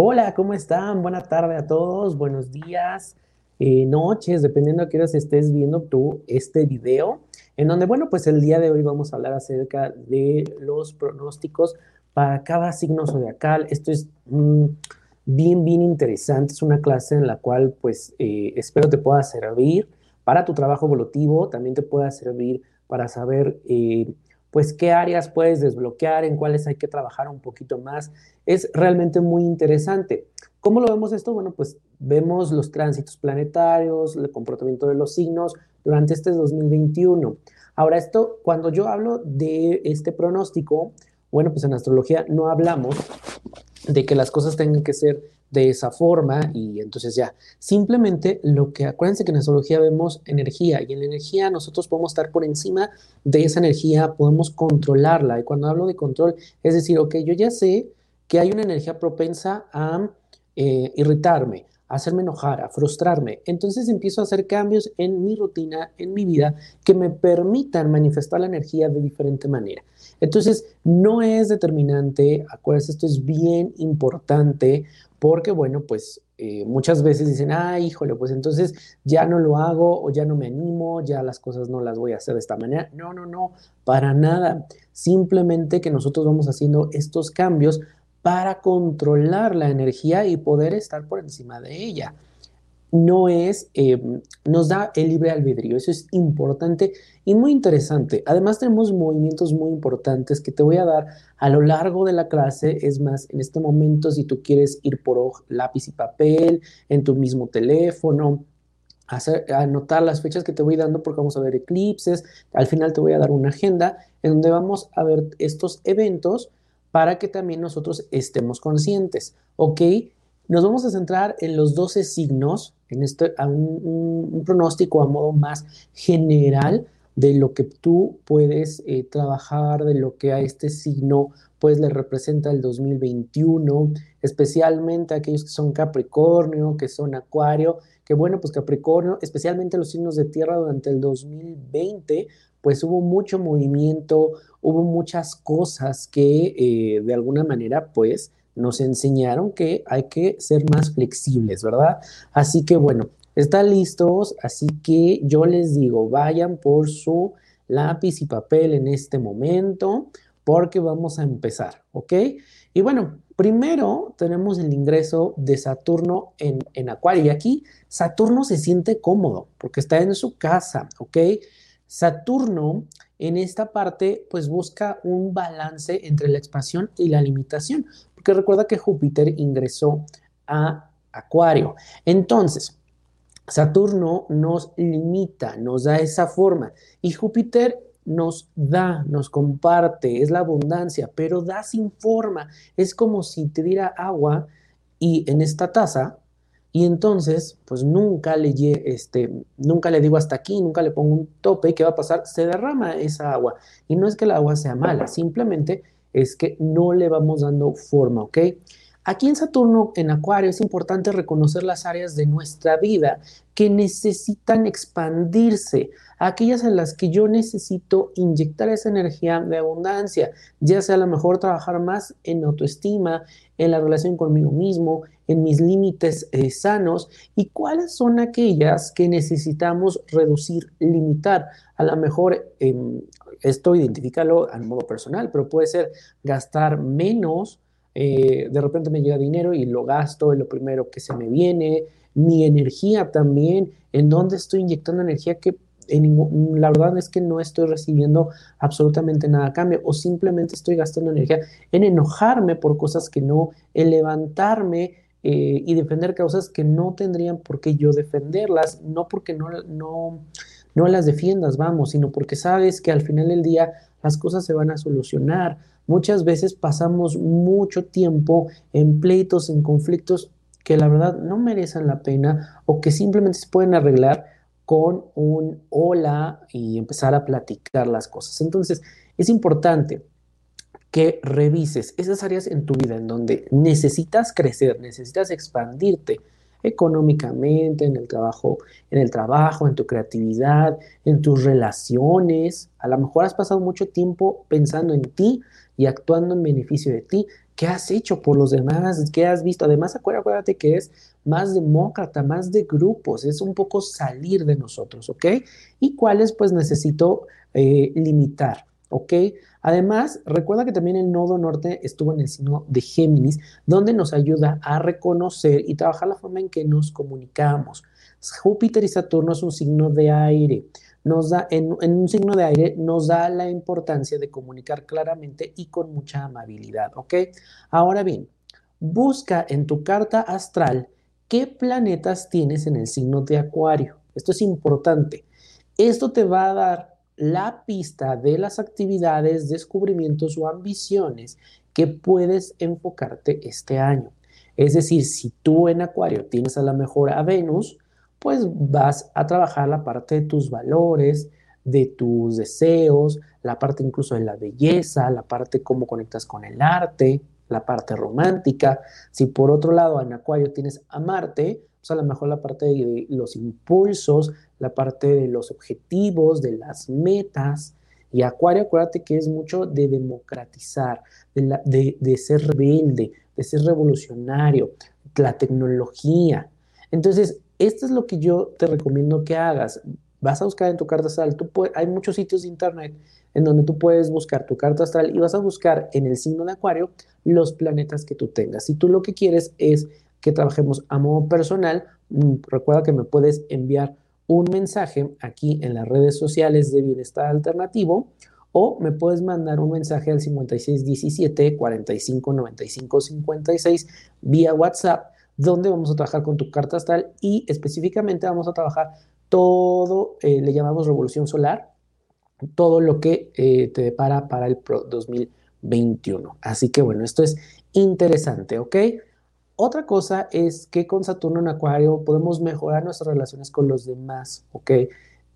Hola, ¿cómo están? Buena tarde a todos, buenos días, eh, noches, dependiendo a qué horas estés viendo tú este video, en donde, bueno, pues el día de hoy vamos a hablar acerca de los pronósticos para cada signo zodiacal. Esto es mm, bien, bien interesante, es una clase en la cual, pues, eh, espero te pueda servir para tu trabajo evolutivo, también te pueda servir para saber... Eh, pues qué áreas puedes desbloquear, en cuáles hay que trabajar un poquito más. Es realmente muy interesante. ¿Cómo lo vemos esto? Bueno, pues vemos los tránsitos planetarios, el comportamiento de los signos durante este 2021. Ahora, esto, cuando yo hablo de este pronóstico, bueno, pues en astrología no hablamos de que las cosas tengan que ser de esa forma y entonces ya, simplemente lo que acuérdense que en astrología vemos energía y en la energía nosotros podemos estar por encima de esa energía, podemos controlarla y cuando hablo de control es decir, ok, yo ya sé que hay una energía propensa a eh, irritarme, a hacerme enojar, a frustrarme. Entonces empiezo a hacer cambios en mi rutina, en mi vida, que me permitan manifestar la energía de diferente manera. Entonces, no es determinante, acuérdense, esto es bien importante porque, bueno, pues eh, muchas veces dicen, ah, híjole, pues entonces ya no lo hago o ya no me animo, ya las cosas no las voy a hacer de esta manera. No, no, no, para nada. Simplemente que nosotros vamos haciendo estos cambios para controlar la energía y poder estar por encima de ella no es, eh, nos da el libre albedrío. Eso es importante y muy interesante. Además tenemos movimientos muy importantes que te voy a dar a lo largo de la clase. Es más, en este momento, si tú quieres ir por lápiz y papel, en tu mismo teléfono, hacer, anotar las fechas que te voy dando porque vamos a ver eclipses. Al final te voy a dar una agenda en donde vamos a ver estos eventos para que también nosotros estemos conscientes, ¿ok? Nos vamos a centrar en los 12 signos, en este, un, pronóstico a modo más general de lo que tú puedes eh, trabajar, de lo que a este signo pues le representa el 2021, especialmente aquellos que son Capricornio, que son Acuario, que bueno, pues Capricornio, especialmente los signos de tierra durante el 2020, pues hubo mucho movimiento, hubo muchas cosas que eh, de alguna manera pues nos enseñaron que hay que ser más flexibles, ¿verdad? Así que bueno, están listos, así que yo les digo, vayan por su lápiz y papel en este momento porque vamos a empezar, ¿ok? Y bueno, primero tenemos el ingreso de Saturno en, en Acuario y aquí Saturno se siente cómodo porque está en su casa, ¿ok? Saturno en esta parte pues busca un balance entre la expansión y la limitación, porque recuerda que Júpiter ingresó a Acuario. Entonces, Saturno nos limita, nos da esa forma y Júpiter nos da, nos comparte, es la abundancia, pero da sin forma. Es como si te diera agua y en esta taza y entonces, pues nunca le, este, nunca le digo hasta aquí, nunca le pongo un tope, ¿qué va a pasar? Se derrama esa agua. Y no es que el agua sea mala, simplemente es que no le vamos dando forma, ¿ok? Aquí en Saturno, en Acuario, es importante reconocer las áreas de nuestra vida que necesitan expandirse, aquellas en las que yo necesito inyectar esa energía de abundancia, ya sea a lo mejor trabajar más en autoestima, en la relación conmigo mismo, en mis límites eh, sanos y cuáles son aquellas que necesitamos reducir, limitar. A lo mejor em, esto identifícalo a modo personal, pero puede ser gastar menos. Eh, de repente me llega dinero y lo gasto, es lo primero que se me viene, mi energía también, en dónde estoy inyectando energía que la verdad es que no estoy recibiendo absolutamente nada a cambio o simplemente estoy gastando energía en enojarme por cosas que no, en levantarme eh, y defender causas que no tendrían por qué yo defenderlas, no porque no, no las defiendas, vamos, sino porque sabes que al final del día las cosas se van a solucionar. Muchas veces pasamos mucho tiempo en pleitos, en conflictos que la verdad no merecen la pena o que simplemente se pueden arreglar con un hola y empezar a platicar las cosas. Entonces, es importante que revises esas áreas en tu vida en donde necesitas crecer, necesitas expandirte económicamente, en el trabajo, en el trabajo, en tu creatividad, en tus relaciones. A lo mejor has pasado mucho tiempo pensando en ti y actuando en beneficio de ti ¿Qué has hecho por los demás? ¿Qué has visto? Además, acuérdate que es más demócrata, más de grupos, es un poco salir de nosotros, ¿ok? Y cuáles pues necesito eh, limitar, ¿ok? Además, recuerda que también el nodo norte estuvo en el signo de Géminis, donde nos ayuda a reconocer y trabajar la forma en que nos comunicamos. Júpiter y Saturno es un signo de aire. Nos da, en, un signo de aire nos da la importancia de comunicar claramente y con mucha amabilidad. Ahora bien, busca en tu carta astral qué planetas tienes en el signo de Acuario. Esto es importante. Esto te va a dar la pista de las actividades, descubrimientos o ambiciones que puedes enfocarte este año. Es decir, si tú en Acuario tienes a la mejor a Venus, pues vas a trabajar la parte de tus valores, de tus deseos, la parte incluso de la belleza, la parte cómo conectas con el arte, la parte romántica. Si por otro lado en Acuario tienes a Marte, pues a lo mejor la parte de los impulsos, la parte de los objetivos, de las metas. Y Acuario, acuérdate que es mucho de democratizar, de, de ser rebelde, de ser revolucionario, la tecnología. Entonces, esto es lo que yo te recomiendo que hagas. Vas a buscar en tu carta astral, tú hay muchos sitios de internet en donde tú puedes buscar tu carta astral y vas a buscar en el signo de Acuario los planetas que tú tengas. Si tú lo que quieres es que trabajemos a modo personal, mm, recuerda que me puedes enviar un mensaje aquí en las redes sociales de Bienestar Alternativo o me puedes mandar un mensaje al 5617 45 95 56 vía WhatsApp donde vamos a trabajar con tu carta astral y específicamente vamos a trabajar todo, eh, le llamamos revolución solar, todo lo que eh, te depara para el 2021. Así que bueno, esto es interesante, ¿ok? Otra cosa es que con Saturno en Acuario podemos mejorar nuestras relaciones con los demás, ¿ok?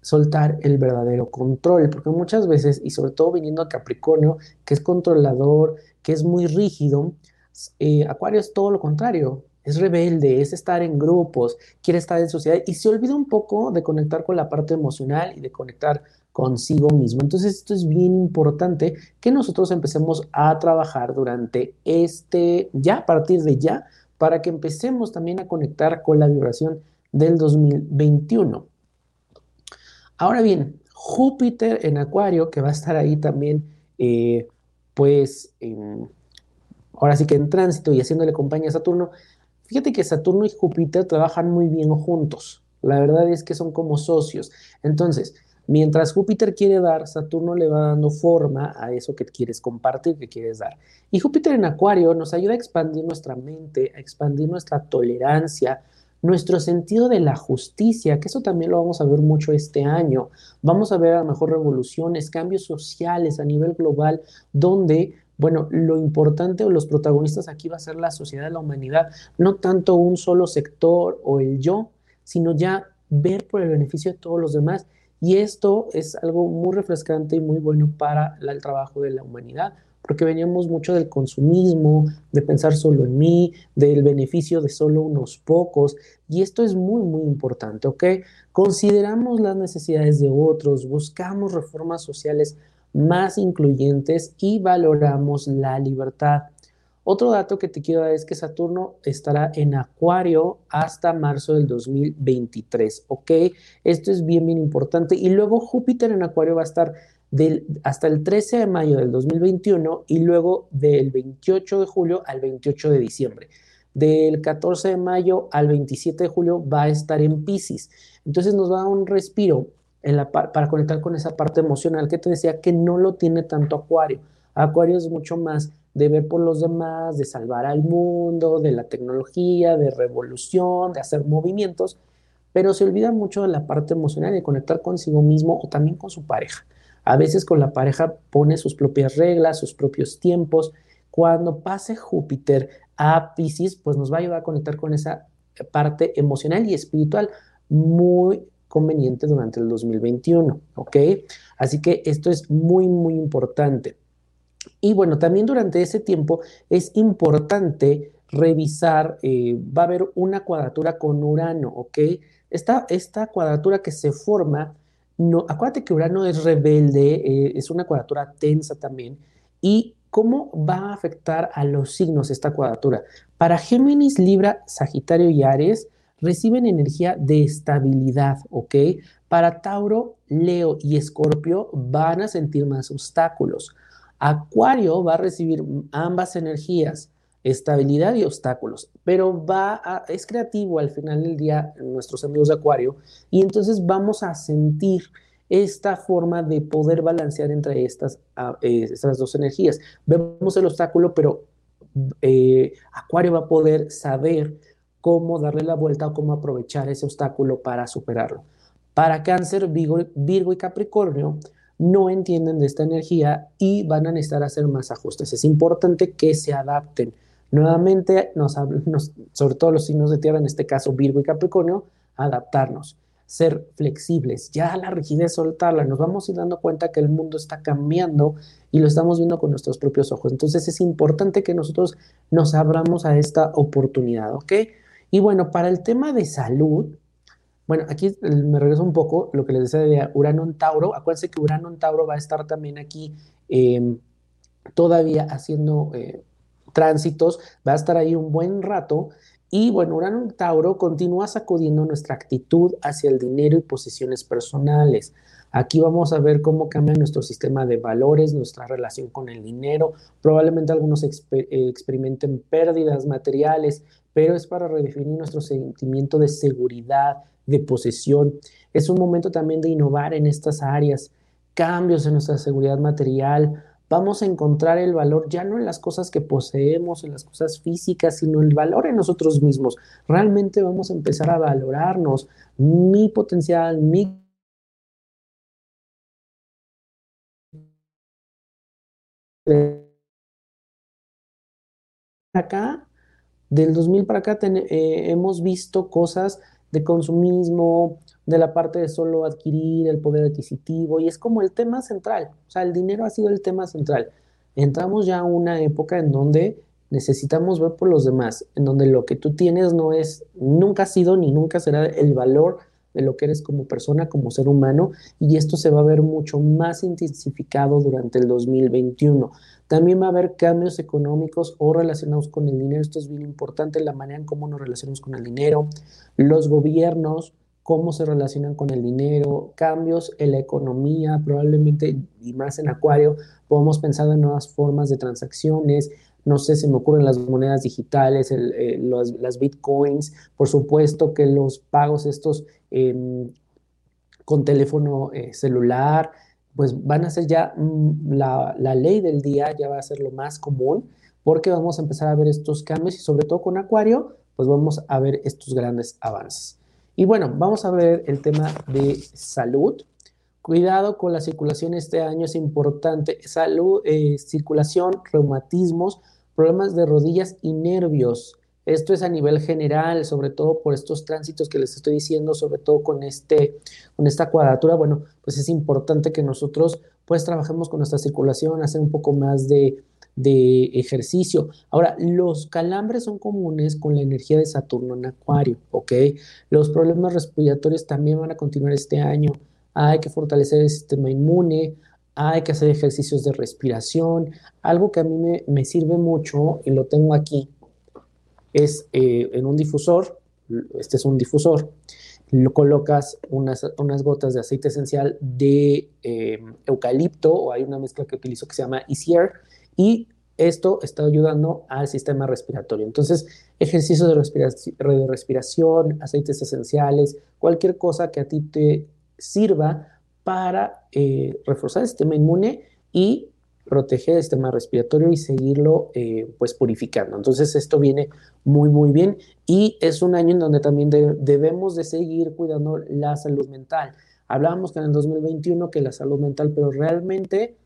Soltar el verdadero control, porque muchas veces, y sobre todo viniendo a Capricornio, que es controlador, que es muy rígido, eh, Acuario es todo lo contrario, es rebelde, es estar en grupos, quiere estar en sociedad y se olvida un poco de conectar con la parte emocional y de conectar consigo mismo. Entonces esto es bien importante que nosotros empecemos a trabajar durante este, ya a partir de ya, para que empecemos también a conectar con la vibración del 2021. Ahora bien, Júpiter en Acuario, que va a estar ahí también, eh, pues, ahora sí que en tránsito y haciéndole compañía a Saturno, Fíjate que Saturno y Júpiter trabajan muy bien juntos. La verdad es que son como socios. Entonces, mientras Júpiter quiere dar, Saturno le va dando forma a eso que quieres compartir, que quieres dar. Y Júpiter en Acuario nos ayuda a expandir nuestra mente, a expandir nuestra tolerancia, nuestro sentido de la justicia, que eso también lo vamos a ver mucho este año. Vamos a ver a lo mejor revoluciones, cambios sociales a nivel global, donde bueno, lo importante o los protagonistas aquí va a ser la sociedad, la humanidad, no tanto un solo sector o el yo, sino ya ver por el beneficio de todos los demás. Y esto es algo muy refrescante y muy bueno para el trabajo de la humanidad, porque veníamos mucho del consumismo, de pensar solo en mí, del beneficio de solo unos pocos, y esto es muy, muy importante, ¿ok? Consideramos las necesidades de otros, buscamos reformas sociales más incluyentes y valoramos la libertad. Otro dato que te quiero dar es que Saturno estará en Acuario hasta marzo del 2023, ¿ok? Esto es bien, bien importante. Y luego Júpiter en Acuario va a estar del, hasta el 13 de mayo del 2021 y luego del 28 de julio al 28 de diciembre. Del 14 de mayo al 27 de julio va a estar en Pisces. Entonces nos va a dar un respiro para conectar con esa parte emocional que te decía que no lo tiene tanto Acuario. Acuario es mucho más de ver por los demás, de salvar al mundo, de la tecnología, de revolución, de hacer movimientos, pero se olvida mucho de la parte emocional, de conectar consigo mismo o también con su pareja. A veces con la pareja pone sus propias reglas, sus propios tiempos. Cuando pase Júpiter a Pisces, pues nos va a ayudar a conectar con esa parte emocional y espiritual muy conveniente durante el 2021, ¿ok? Así que esto es muy, muy importante. Y bueno, también durante ese tiempo es importante revisar, eh, va a haber una cuadratura con Urano, ¿ok? Esta, esta cuadratura que se forma, no, acuérdate que Urano es rebelde, eh, es una cuadratura tensa también, y ¿cómo va a afectar a los signos esta cuadratura? Para Géminis, Libra, Sagitario y Aries reciben energía de estabilidad, ¿ok? Para Tauro, Leo y Escorpio van a sentir más obstáculos. Acuario va a recibir ambas energías, estabilidad y obstáculos, pero va es creativo al final del día nuestros amigos de Acuario y entonces vamos a sentir esta forma de poder balancear entre estas, ah, eh, estas dos energías. Vemos el obstáculo, pero eh, Acuario va a poder saber cómo darle la vuelta o cómo aprovechar ese obstáculo para superarlo. Para Cáncer, Virgo, y Capricornio no entienden de esta energía y van a necesitar hacer más ajustes. Es importante que se adapten. Nuevamente, nos, sobre todo los signos de tierra, en este caso Virgo y Capricornio, adaptarnos, ser flexibles, ya la rigidez soltarla. Nos vamos a ir dando cuenta que el mundo está cambiando y lo estamos viendo con nuestros propios ojos. Entonces es importante que nosotros nos abramos a esta oportunidad, ¿ok? Y bueno, para el tema de salud, bueno, aquí me regreso un poco lo que les decía de Urano Tauro. Acuérdense que Urano en Tauro va a estar también aquí em, todavía haciendo eh, tránsitos, va a estar ahí un buen rato. Y bueno, Urano Tauro continúa sacudiendo nuestra actitud hacia el dinero y posiciones personales. Aquí vamos a ver cómo cambia nuestro sistema de valores, nuestra relación con el dinero. Probablemente algunos experimenten pérdidas materiales, pero es para redefinir nuestro sentimiento de seguridad, de posesión. Es un momento también de innovar en estas áreas, cambios en nuestra seguridad material. Vamos a encontrar el valor ya no en las cosas que poseemos, en las cosas físicas, sino el valor en nosotros mismos. Realmente vamos a empezar a valorarnos, mi potencial, mi acá del 2000 para acá eh, hemos visto cosas de consumismo, de la parte de solo adquirir el poder adquisitivo, y es como el tema central, o sea, el dinero ha sido el tema central. Entramos ya a una época en donde necesitamos ver por los demás, en donde lo que tú tienes no es, nunca ha sido ni nunca será el valor de lo que eres como persona, como ser humano, y esto se va a ver mucho más intensificado durante el 2021. También va a haber cambios económicos o relacionados con el dinero. Esto es bien importante, la manera en cómo nos relacionamos con el dinero. Los gobiernos, cómo se relacionan con el dinero, cambios en la economía, probablemente, y más en Acuario, podemos pensar en nuevas formas de transacciones. No sé, se me ocurren las monedas digitales, eh, las bitcoins, por supuesto que los pagos estos em, con teléfono eh, celular, pues van a ser ya mm, la, ley del día, ya va a ser lo más común, porque vamos a empezar a ver estos cambios y sobre todo con Acuario, pues vamos a ver estos grandes avances. Y bueno, vamos a ver el tema de salud. Cuidado con la circulación este año, es importante. Salud, eh, circulación, reumatismos, problemas de rodillas y nervios. Esto es a nivel general, sobre todo por estos tránsitos que les estoy diciendo, sobre todo con, este, con esta cuadratura. Bueno, pues es importante que nosotros pues trabajemos con nuestra circulación, hacer un poco más de, de ejercicio. Ahora, los calambres son comunes con la energía de Saturno en Acuario, ¿ok? Los problemas respiratorios también van a continuar este año. Hay que fortalecer el sistema inmune, hay que hacer ejercicios de respiración. Algo que a mí me, me sirve mucho, y lo tengo aquí, es eh, en un difusor, este es un difusor, lo colocas unas, unas gotas de aceite esencial de eh, eucalipto, o hay una mezcla que utilizo que se llama Easier, y esto está ayudando al sistema respiratorio. Entonces, ejercicio de, de respiración, aceites esenciales, cualquier cosa que a ti te sirva para eh, reforzar el sistema inmune y proteger el sistema respiratorio y seguirlo eh, pues purificando. Entonces esto viene muy muy bien y es un año en donde también debemos de seguir cuidando la salud mental. Hablábamos que en el 2021 que la salud mental, pero realmente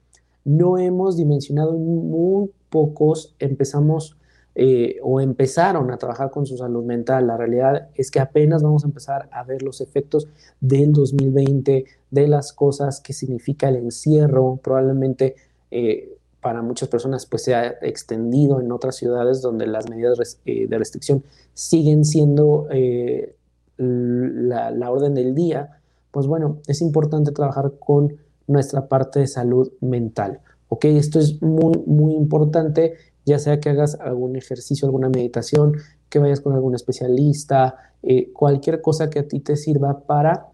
no hemos dimensionado, muy pocos empezamos eh, o empezaron a trabajar con su salud mental. La realidad es que apenas vamos a empezar a ver los efectos del 2020, de las cosas que significa el encierro, probablemente eh, para muchas personas pues se ha extendido en otras ciudades donde las medidas eh, de restricción siguen siendo eh, la, orden del día, pues bueno, es importante trabajar con nuestra parte de salud mental. ¿ok? Esto es muy, muy importante, ya sea que hagas algún ejercicio, alguna meditación, que vayas con algún especialista, cualquier cosa que a ti te sirva para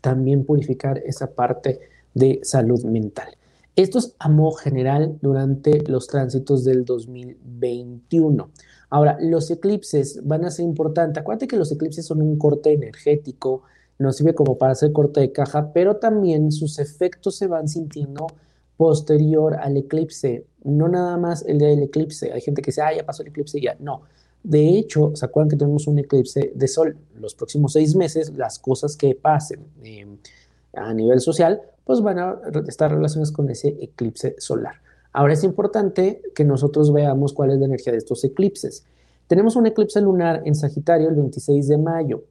también purificar esa parte de salud mental. Esto es a modo general durante los tránsitos del 2021. Ahora, los eclipses van a ser importantes. Acuérdate que los eclipses son un corte energético, nos sirve como para hacer corte de caja, pero también sus efectos se van sintiendo posterior al eclipse, no nada más el día del eclipse. Hay gente que dice, ah, ya pasó el eclipse ya. No. De hecho, ¿se acuerdan que tenemos un eclipse de sol? Los próximos seis meses, las cosas que pasen eh, a nivel social, pues van a estar relacionadas con ese eclipse solar. Ahora es importante que nosotros veamos cuál es la energía de estos eclipses. Tenemos un eclipse lunar en Sagitario el 26 de mayo.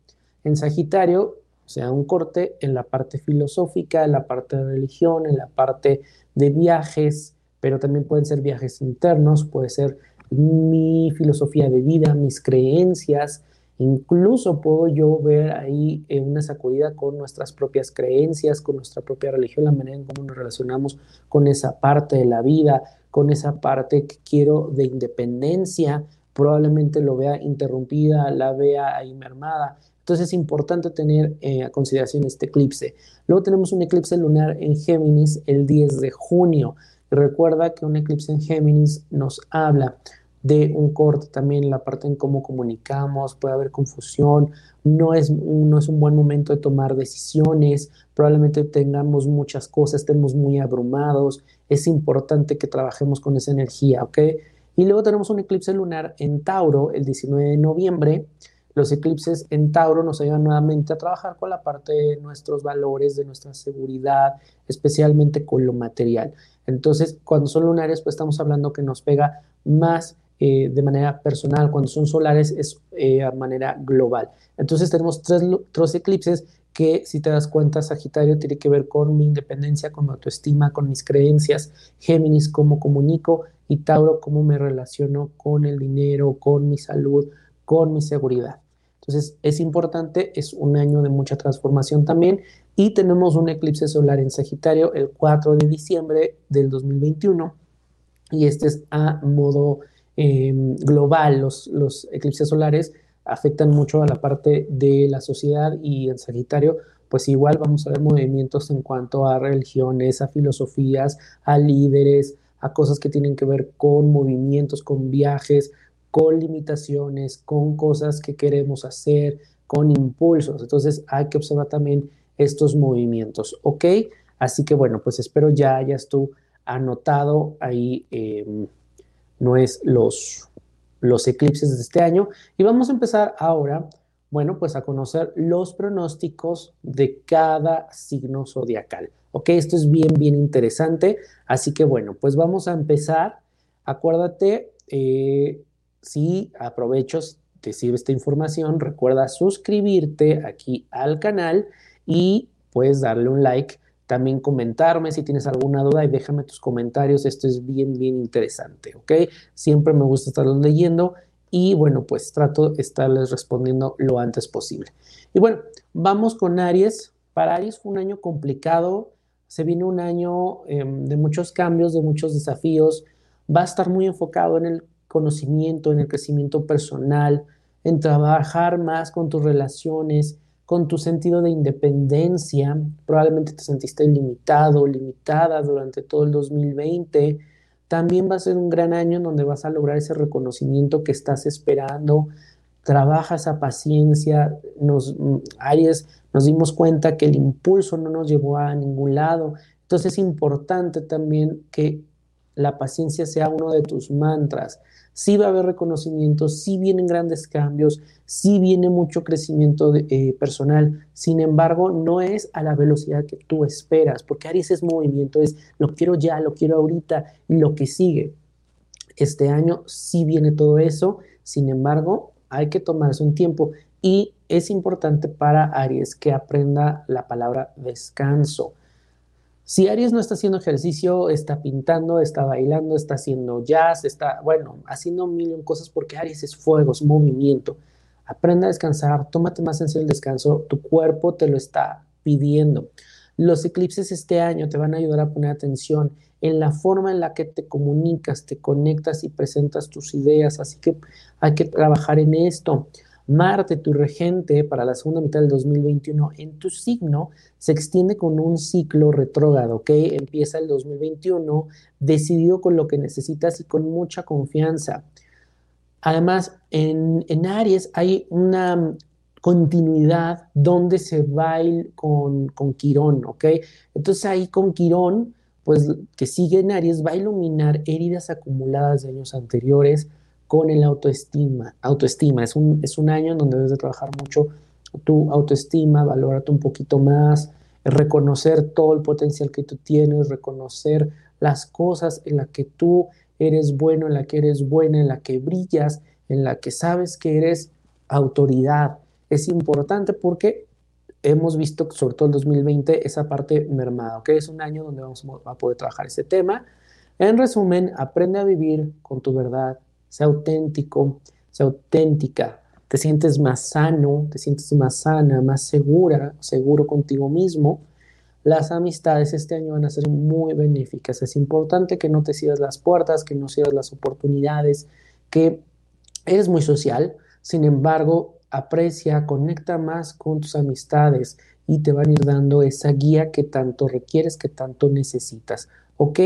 En Sagitario, o sea, un corte en la parte filosófica, en la parte de religión, en la parte de viajes, pero también pueden ser viajes internos, puede ser mi filosofía de vida, mis creencias, Incluso puedo yo ver ahí eh, una sacudida con nuestras propias creencias, con nuestra propia religión, la manera en cómo nos relacionamos con esa parte de la vida, con esa parte que quiero de independencia, probablemente lo vea interrumpida, la vea ahí mermada. Entonces es importante tener eh, a consideración este eclipse. Luego tenemos un eclipse lunar en Géminis el 10 de junio. Recuerda que un eclipse en Géminis nos habla de un corte también la parte en cómo comunicamos, puede haber confusión, no es, no es un buen momento de tomar decisiones, probablemente tengamos muchas cosas, estemos muy abrumados, es importante que trabajemos con esa energía, ¿ok? Y luego tenemos un eclipse lunar en Tauro el 19 de noviembre. Los eclipses en Tauro nos ayudan nuevamente a trabajar con la parte de nuestros valores, de nuestra seguridad, especialmente con lo material. Entonces, cuando son lunares, pues estamos hablando que nos pega más eh, de manera personal, cuando son solares es eh, a manera global. Entonces tenemos tres, tres eclipses que si te das cuenta, Sagitario tiene que ver con mi independencia, con mi autoestima, con mis creencias, Géminis, cómo comunico y Tauro, cómo me relaciono con el dinero, con mi salud, con mi seguridad. Entonces es importante, es un año de mucha transformación también y tenemos un eclipse solar en Sagitario el 4 de diciembre del 2021 y este es a modo Em, global, los, los eclipses solares afectan mucho a la parte de la sociedad y en Sagitario, pues igual vamos a ver movimientos en cuanto a religiones, a filosofías, a líderes, a cosas que tienen que ver con movimientos, con viajes, con limitaciones, con cosas que queremos hacer, con impulsos. Entonces hay que observar también estos movimientos, ¿ok? Así que bueno, pues espero ya hayas tú anotado ahí. Em, no es los, los eclipses de este año. Y vamos a empezar ahora, bueno, pues a conocer los pronósticos de cada signo zodiacal. Ok, esto es bien, bien interesante. Así que bueno, pues vamos a empezar. Acuérdate, eh, si aprovechos, te sirve esta información, recuerda suscribirte aquí al canal y puedes darle un like también comentarme si tienes alguna duda y déjame tus comentarios. Esto es bien, bien interesante, ¿ok? Siempre me gusta estarlos leyendo y bueno, pues trato de estarles respondiendo lo antes posible. Y bueno, vamos con Aries. Para Aries fue un año complicado, se viene un año em, de muchos cambios, de muchos desafíos. Va a estar muy enfocado en el conocimiento, en el crecimiento personal, en trabajar más con tus relaciones, con tu sentido de independencia. Probablemente te sentiste limitado, limitada durante todo el 2020. También va a ser un gran año en donde vas a lograr ese reconocimiento que estás esperando. Trabaja esa paciencia. Nos, mm, Aries, nos dimos cuenta que el impulso no nos llevó a ningún lado. Entonces es importante también que la paciencia sea uno de tus mantras sí va a haber reconocimiento, sí vienen grandes cambios, sí viene mucho crecimiento eh, personal, sin embargo, no es a la velocidad que tú esperas, porque Aries es movimiento, es lo quiero ya, lo quiero ahorita lo que sigue. Este año sí viene todo eso, sin embargo, hay que tomarse un tiempo y es importante para Aries que aprenda la palabra descanso. Si Aries no está haciendo ejercicio, está pintando, está bailando, está haciendo jazz, está, bueno, haciendo mil cosas porque Aries es fuego, es movimiento. Aprenda a descansar, tómate más en serio el descanso, tu cuerpo te lo está pidiendo. Los eclipses este año te van a ayudar a poner atención en la forma en la que te comunicas, te conectas y presentas tus ideas, así que hay que trabajar en esto. Marte, tu regente, para la segunda mitad del 2021 en tu signo, se extiende con un ciclo retrógrado, ¿ok? Empieza el 2021 decidido con lo que necesitas y con mucha confianza. Además, en, en Aries hay una continuidad donde se va con, con Quirón, ¿ok? Entonces ahí con Quirón, pues que sigue en Aries, va a iluminar heridas acumuladas de años anteriores con el autoestima. Autoestima es un, es un año en donde debes de trabajar mucho tu autoestima, valorarte un poquito más, reconocer todo el potencial que tú tienes, reconocer las cosas en las que tú eres bueno, en la que eres buena, en la que brillas, en la que sabes que eres autoridad, es importante porque hemos visto, sobre todo el 2020, esa parte mermada, que Es un año donde vamos a poder trabajar ese tema. En resumen, aprende a vivir con tu verdad, sea auténtico, sea auténtica, te sientes más sano, te sientes más sana, más segura, seguro contigo mismo. Las amistades este año van a ser muy benéficas. Es importante que no te cierres las puertas, que no cierres las oportunidades, que eres muy social. Sin embargo, aprecia, conecta más con tus amistades y te van a ir dando esa guía que tanto requieres, que tanto necesitas. ¿Ok?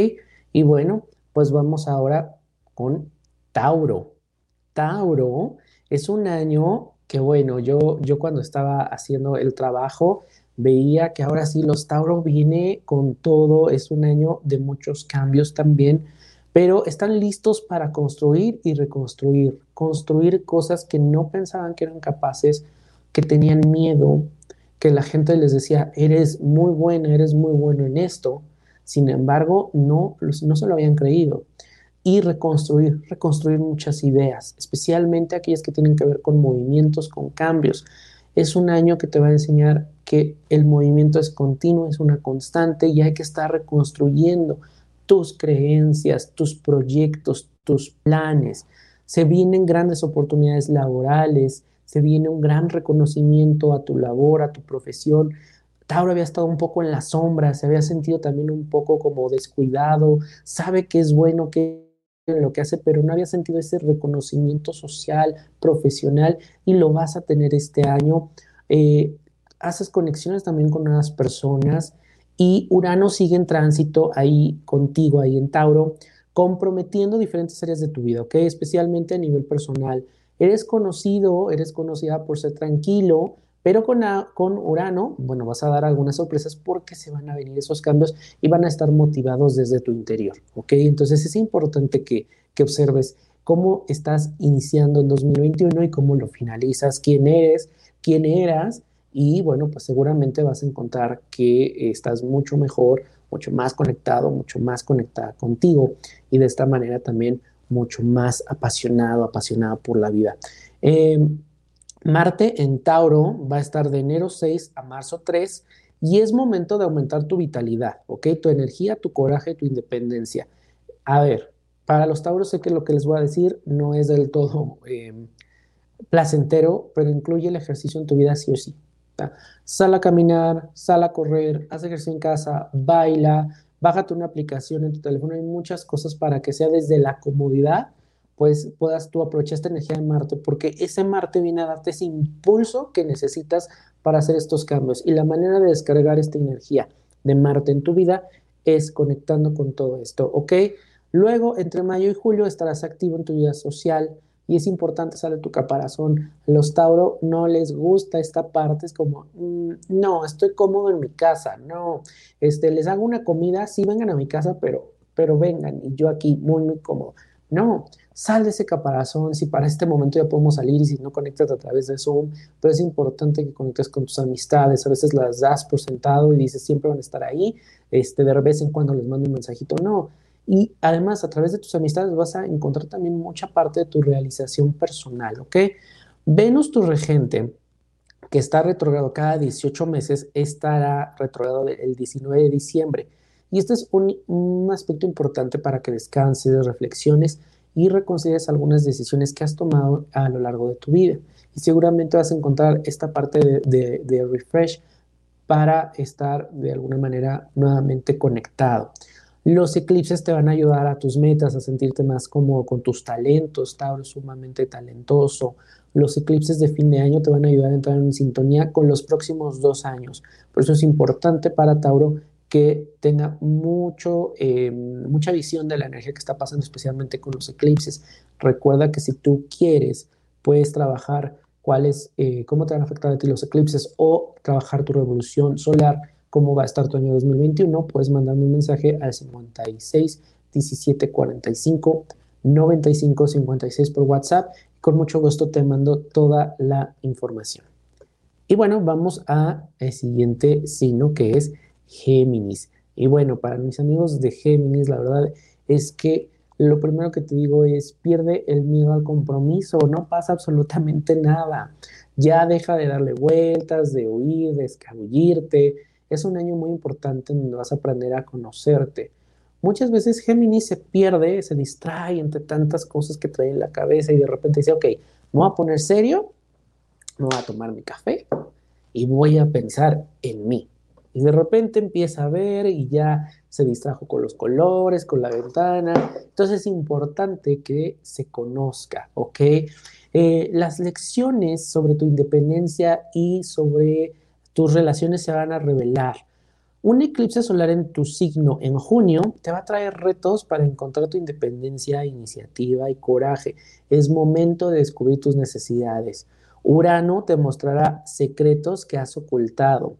Y bueno, pues vamos ahora con Tauro. Tauro es un año que, bueno, yo, yo cuando estaba haciendo el trabajo veía que ahora sí los Tauro viene con todo, es un año de muchos cambios también pero están listos para construir y reconstruir, construir cosas que no pensaban que eran capaces, que tenían miedo, que la gente les decía, eres muy buena, eres muy bueno en esto, sin embargo, no, no se lo habían creído. Y reconstruir, reconstruir muchas ideas, especialmente aquellas que tienen que ver con movimientos, con cambios. Es un año que te va a enseñar que el movimiento es continuo, es una constante y hay que estar reconstruyendo tus creencias, tus proyectos, tus planes. Se vienen grandes oportunidades laborales, se viene un gran reconocimiento a tu labor, a tu profesión. Tauro había estado un poco en la sombra, se había sentido también un poco como descuidado, sabe que es bueno que lo que hace, pero no había sentido ese reconocimiento social, profesional, y lo vas a tener este año. Eh, haces conexiones también con nuevas personas, y Urano sigue en tránsito ahí contigo, ahí en Tauro, comprometiendo diferentes áreas de tu vida, ¿ok? Especialmente a nivel personal. Eres conocido, eres conocida por ser tranquilo, pero con, con Urano, bueno, vas a dar algunas sorpresas porque se van a venir esos cambios y van a estar motivados desde tu interior, ¿ok? Entonces es importante que, que observes cómo estás iniciando en 2021 y cómo lo finalizas, quién eres, quién eras y bueno, pues seguramente vas a encontrar que estás mucho mejor, mucho más conectado, mucho más conectada contigo y de esta manera también mucho más apasionado, apasionada por la vida. Em, Marte en Tauro va a estar de enero 6 a marzo 3 y es momento de aumentar tu vitalidad, ¿ok? Tu energía, tu coraje, tu independencia. A ver, para los Tauros sé que lo que les voy a decir no es del todo em, placentero, pero incluye el ejercicio en tu vida sí o sí. Sal a caminar, sal a correr, haz ejercicio en casa, baila, bájate una aplicación en tu teléfono. Hay muchas cosas para que sea desde la comodidad, pues puedas tú aprovechar esta energía de Marte, porque ese Marte viene a darte ese impulso que necesitas para hacer estos cambios. Y la manera de descargar esta energía de Marte en tu vida es conectando con todo esto, ¿ok? Luego, entre mayo y julio estarás activo en tu vida social, y es importante sale tu caparazón. Los Tauro no les gusta esta parte, es como, mm, no, estoy cómodo en mi casa, no, este, les hago una comida, sí vengan a mi casa, pero, pero vengan, y yo aquí muy, muy cómodo. No, sal de ese caparazón, si para este momento ya podemos salir y si no conectas a través de Zoom, pero es importante que conectes con tus amistades, a veces las das por sentado y dices siempre van a estar ahí, este, de vez en cuando les mando un mensajito, no, y además, a través de tus amistades vas a encontrar también mucha parte de tu realización personal, ¿ok? Venus, tu regente, que está retrogrado cada 18 meses, estará retrogrado el 19 de diciembre. Y este es un, un, aspecto importante para que descanses, reflexiones y reconsideres algunas decisiones que has tomado a lo largo de tu vida. Y seguramente vas a encontrar esta parte de, de, refresh para estar de alguna manera nuevamente conectado. Los eclipses te van a ayudar a tus metas, a sentirte más cómodo con tus talentos, Tauro sumamente talentoso. Los eclipses de fin de año te van a ayudar a entrar en sintonía con los próximos dos años. Por eso es importante para Tauro que tenga mucho, eh, mucha visión de la energía que está pasando, especialmente con los eclipses. Recuerda que si tú quieres, puedes trabajar cuáles, eh, cómo te van a afectar a ti los eclipses o trabajar tu revolución solar cómo va a estar tu año 2021, puedes mandarme un mensaje al 56 17 45 95 56 por WhatsApp con mucho gusto te mando toda la información. Y bueno, vamos a el siguiente signo que es Géminis. Y bueno, para mis amigos de Géminis, la verdad es que lo primero que te digo es pierde el miedo al compromiso, no pasa absolutamente nada. Ya deja de darle vueltas, de huir, de escabullirte, es un año muy importante donde vas a aprender a conocerte. Muchas veces Géminis se pierde, se distrae entre tantas cosas que trae en la cabeza y de repente dice, ok, me voy a poner serio, me voy a tomar mi café y voy a pensar en mí. Y de repente empieza a ver y ya se distrajo con los colores, con la ventana. Entonces es importante que se conozca, ¿ok? Eh, las lecciones sobre tu independencia y sobre tus relaciones se van a revelar. Un eclipse solar en tu signo en junio te va a traer retos para encontrar tu independencia, iniciativa y coraje. Es momento de descubrir tus necesidades. Urano te mostrará secretos que has ocultado.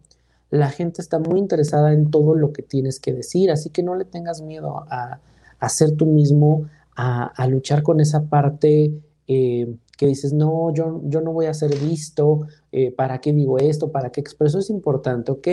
La gente está muy interesada en todo lo que tienes que decir, así que no le tengas miedo a, a ser tú mismo, a, luchar con esa parte eh, que dices, no, yo, no voy a ser visto, eh, ¿para qué digo esto? ¿Para qué expreso? Es importante, ¿ok?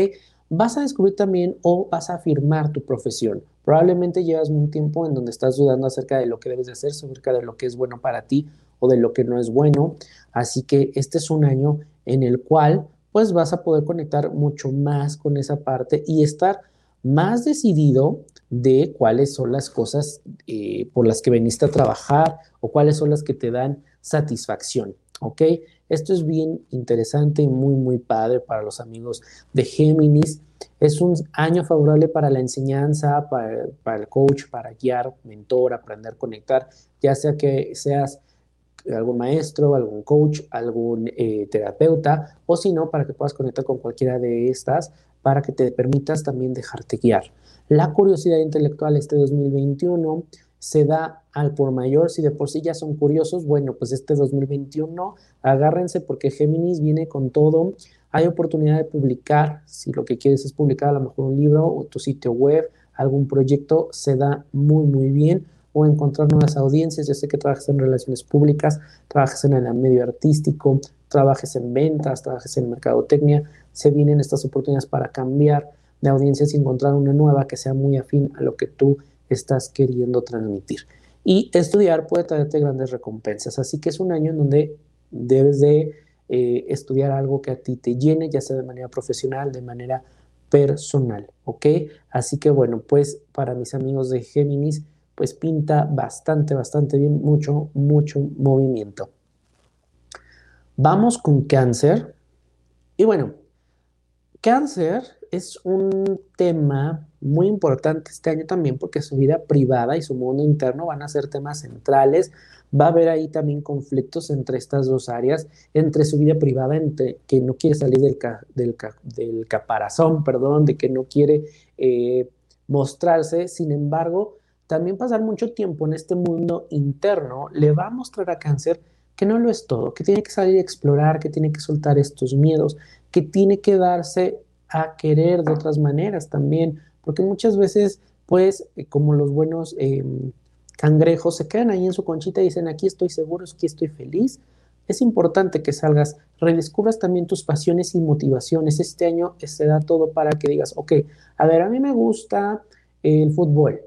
Vas a descubrir también o vas a afirmar tu profesión. Probablemente llevas un tiempo en donde estás dudando acerca de lo que debes de hacer, acerca de lo que es bueno para ti o de lo que no es bueno. Así que este es un año en el cual pues vas a poder conectar mucho más con esa parte y estar más decidido de cuáles son las cosas eh, por las que veniste a trabajar o cuáles son las que te dan satisfacción, ¿ok? Esto es bien interesante y muy, muy padre para los amigos de Géminis. Es un año favorable para la enseñanza, para, el coach, para guiar, mentor, aprender, conectar, ya sea que seas algún maestro, algún coach, algún eh, terapeuta, o si no, para que puedas conectar con cualquiera de estas, para que te permitas también dejarte guiar. La curiosidad intelectual este 2021 se da al por mayor, si de por sí ya son curiosos, bueno, pues este 2021 agárrense porque Géminis viene con todo, hay oportunidad de publicar, si lo que quieres es publicar a lo mejor un libro o tu sitio web, algún proyecto, se da muy, muy bien, o encontrar nuevas audiencias, yo sé que trabajas en relaciones públicas, trabajas en el medio artístico, trabajes en ventas, trabajes en mercadotecnia, se vienen estas oportunidades para cambiar de audiencias y encontrar una nueva que sea muy afín a lo que tú estás queriendo transmitir. Y estudiar puede traerte grandes recompensas, así que es un año en donde debes de eh, estudiar algo que a ti te llene, ya sea de manera profesional, de manera personal, ¿ok? Así que bueno, pues para mis amigos de Géminis, pues pinta bastante, bastante bien, mucho, mucho movimiento. Vamos con cáncer. Y bueno, cáncer es un tema muy importante este año también porque su vida privada y su mundo interno van a ser temas centrales. Va a haber ahí también conflictos entre estas dos áreas, entre su vida privada, entre que no quiere salir del, del, caparazón, perdón, de que no quiere eh, mostrarse. Sin embargo, también pasar mucho tiempo en este mundo interno le va a mostrar a cáncer que no lo es todo, que tiene que salir a explorar, que tiene que soltar estos miedos, que tiene que darse a querer de otras maneras también, porque muchas veces, pues, eh, como los buenos em, cangrejos, se quedan ahí en su conchita y dicen, aquí estoy seguro, aquí estoy feliz. Es importante que salgas, redescubras también tus pasiones y motivaciones. Este año se da todo para que digas, ok, a ver, a mí me gusta el fútbol,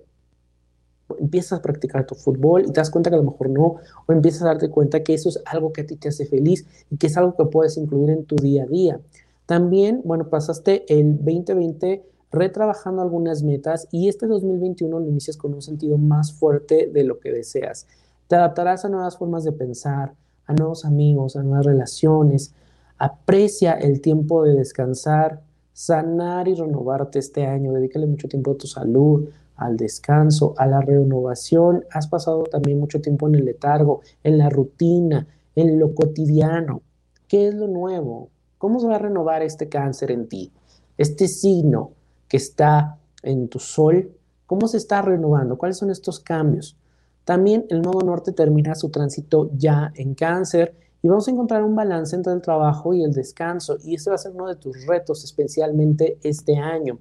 empiezas a practicar tu fútbol y te das cuenta que a lo mejor no, o empiezas a darte cuenta que eso es algo que a ti te hace feliz y que es algo que puedes incluir en tu día a día. También, bueno, pasaste el 2020 retrabajando algunas metas y este 2021 lo inicias con un sentido más fuerte de lo que deseas. Te adaptarás a nuevas formas de pensar, a nuevos amigos, a nuevas relaciones. Aprecia el tiempo de descansar, sanar y renovarte este año. Dedícale mucho tiempo a tu salud, al descanso, a la renovación. Has pasado también mucho tiempo en el letargo, en la rutina, en lo cotidiano. ¿Qué es lo nuevo? ¿Cómo se va a renovar este cáncer en ti? Este signo que está en tu sol, ¿cómo se está renovando? ¿Cuáles son estos cambios? También el nodo norte termina su tránsito ya en cáncer y vamos a encontrar un balance entre el trabajo y el descanso y este va a ser uno de tus retos especialmente este año.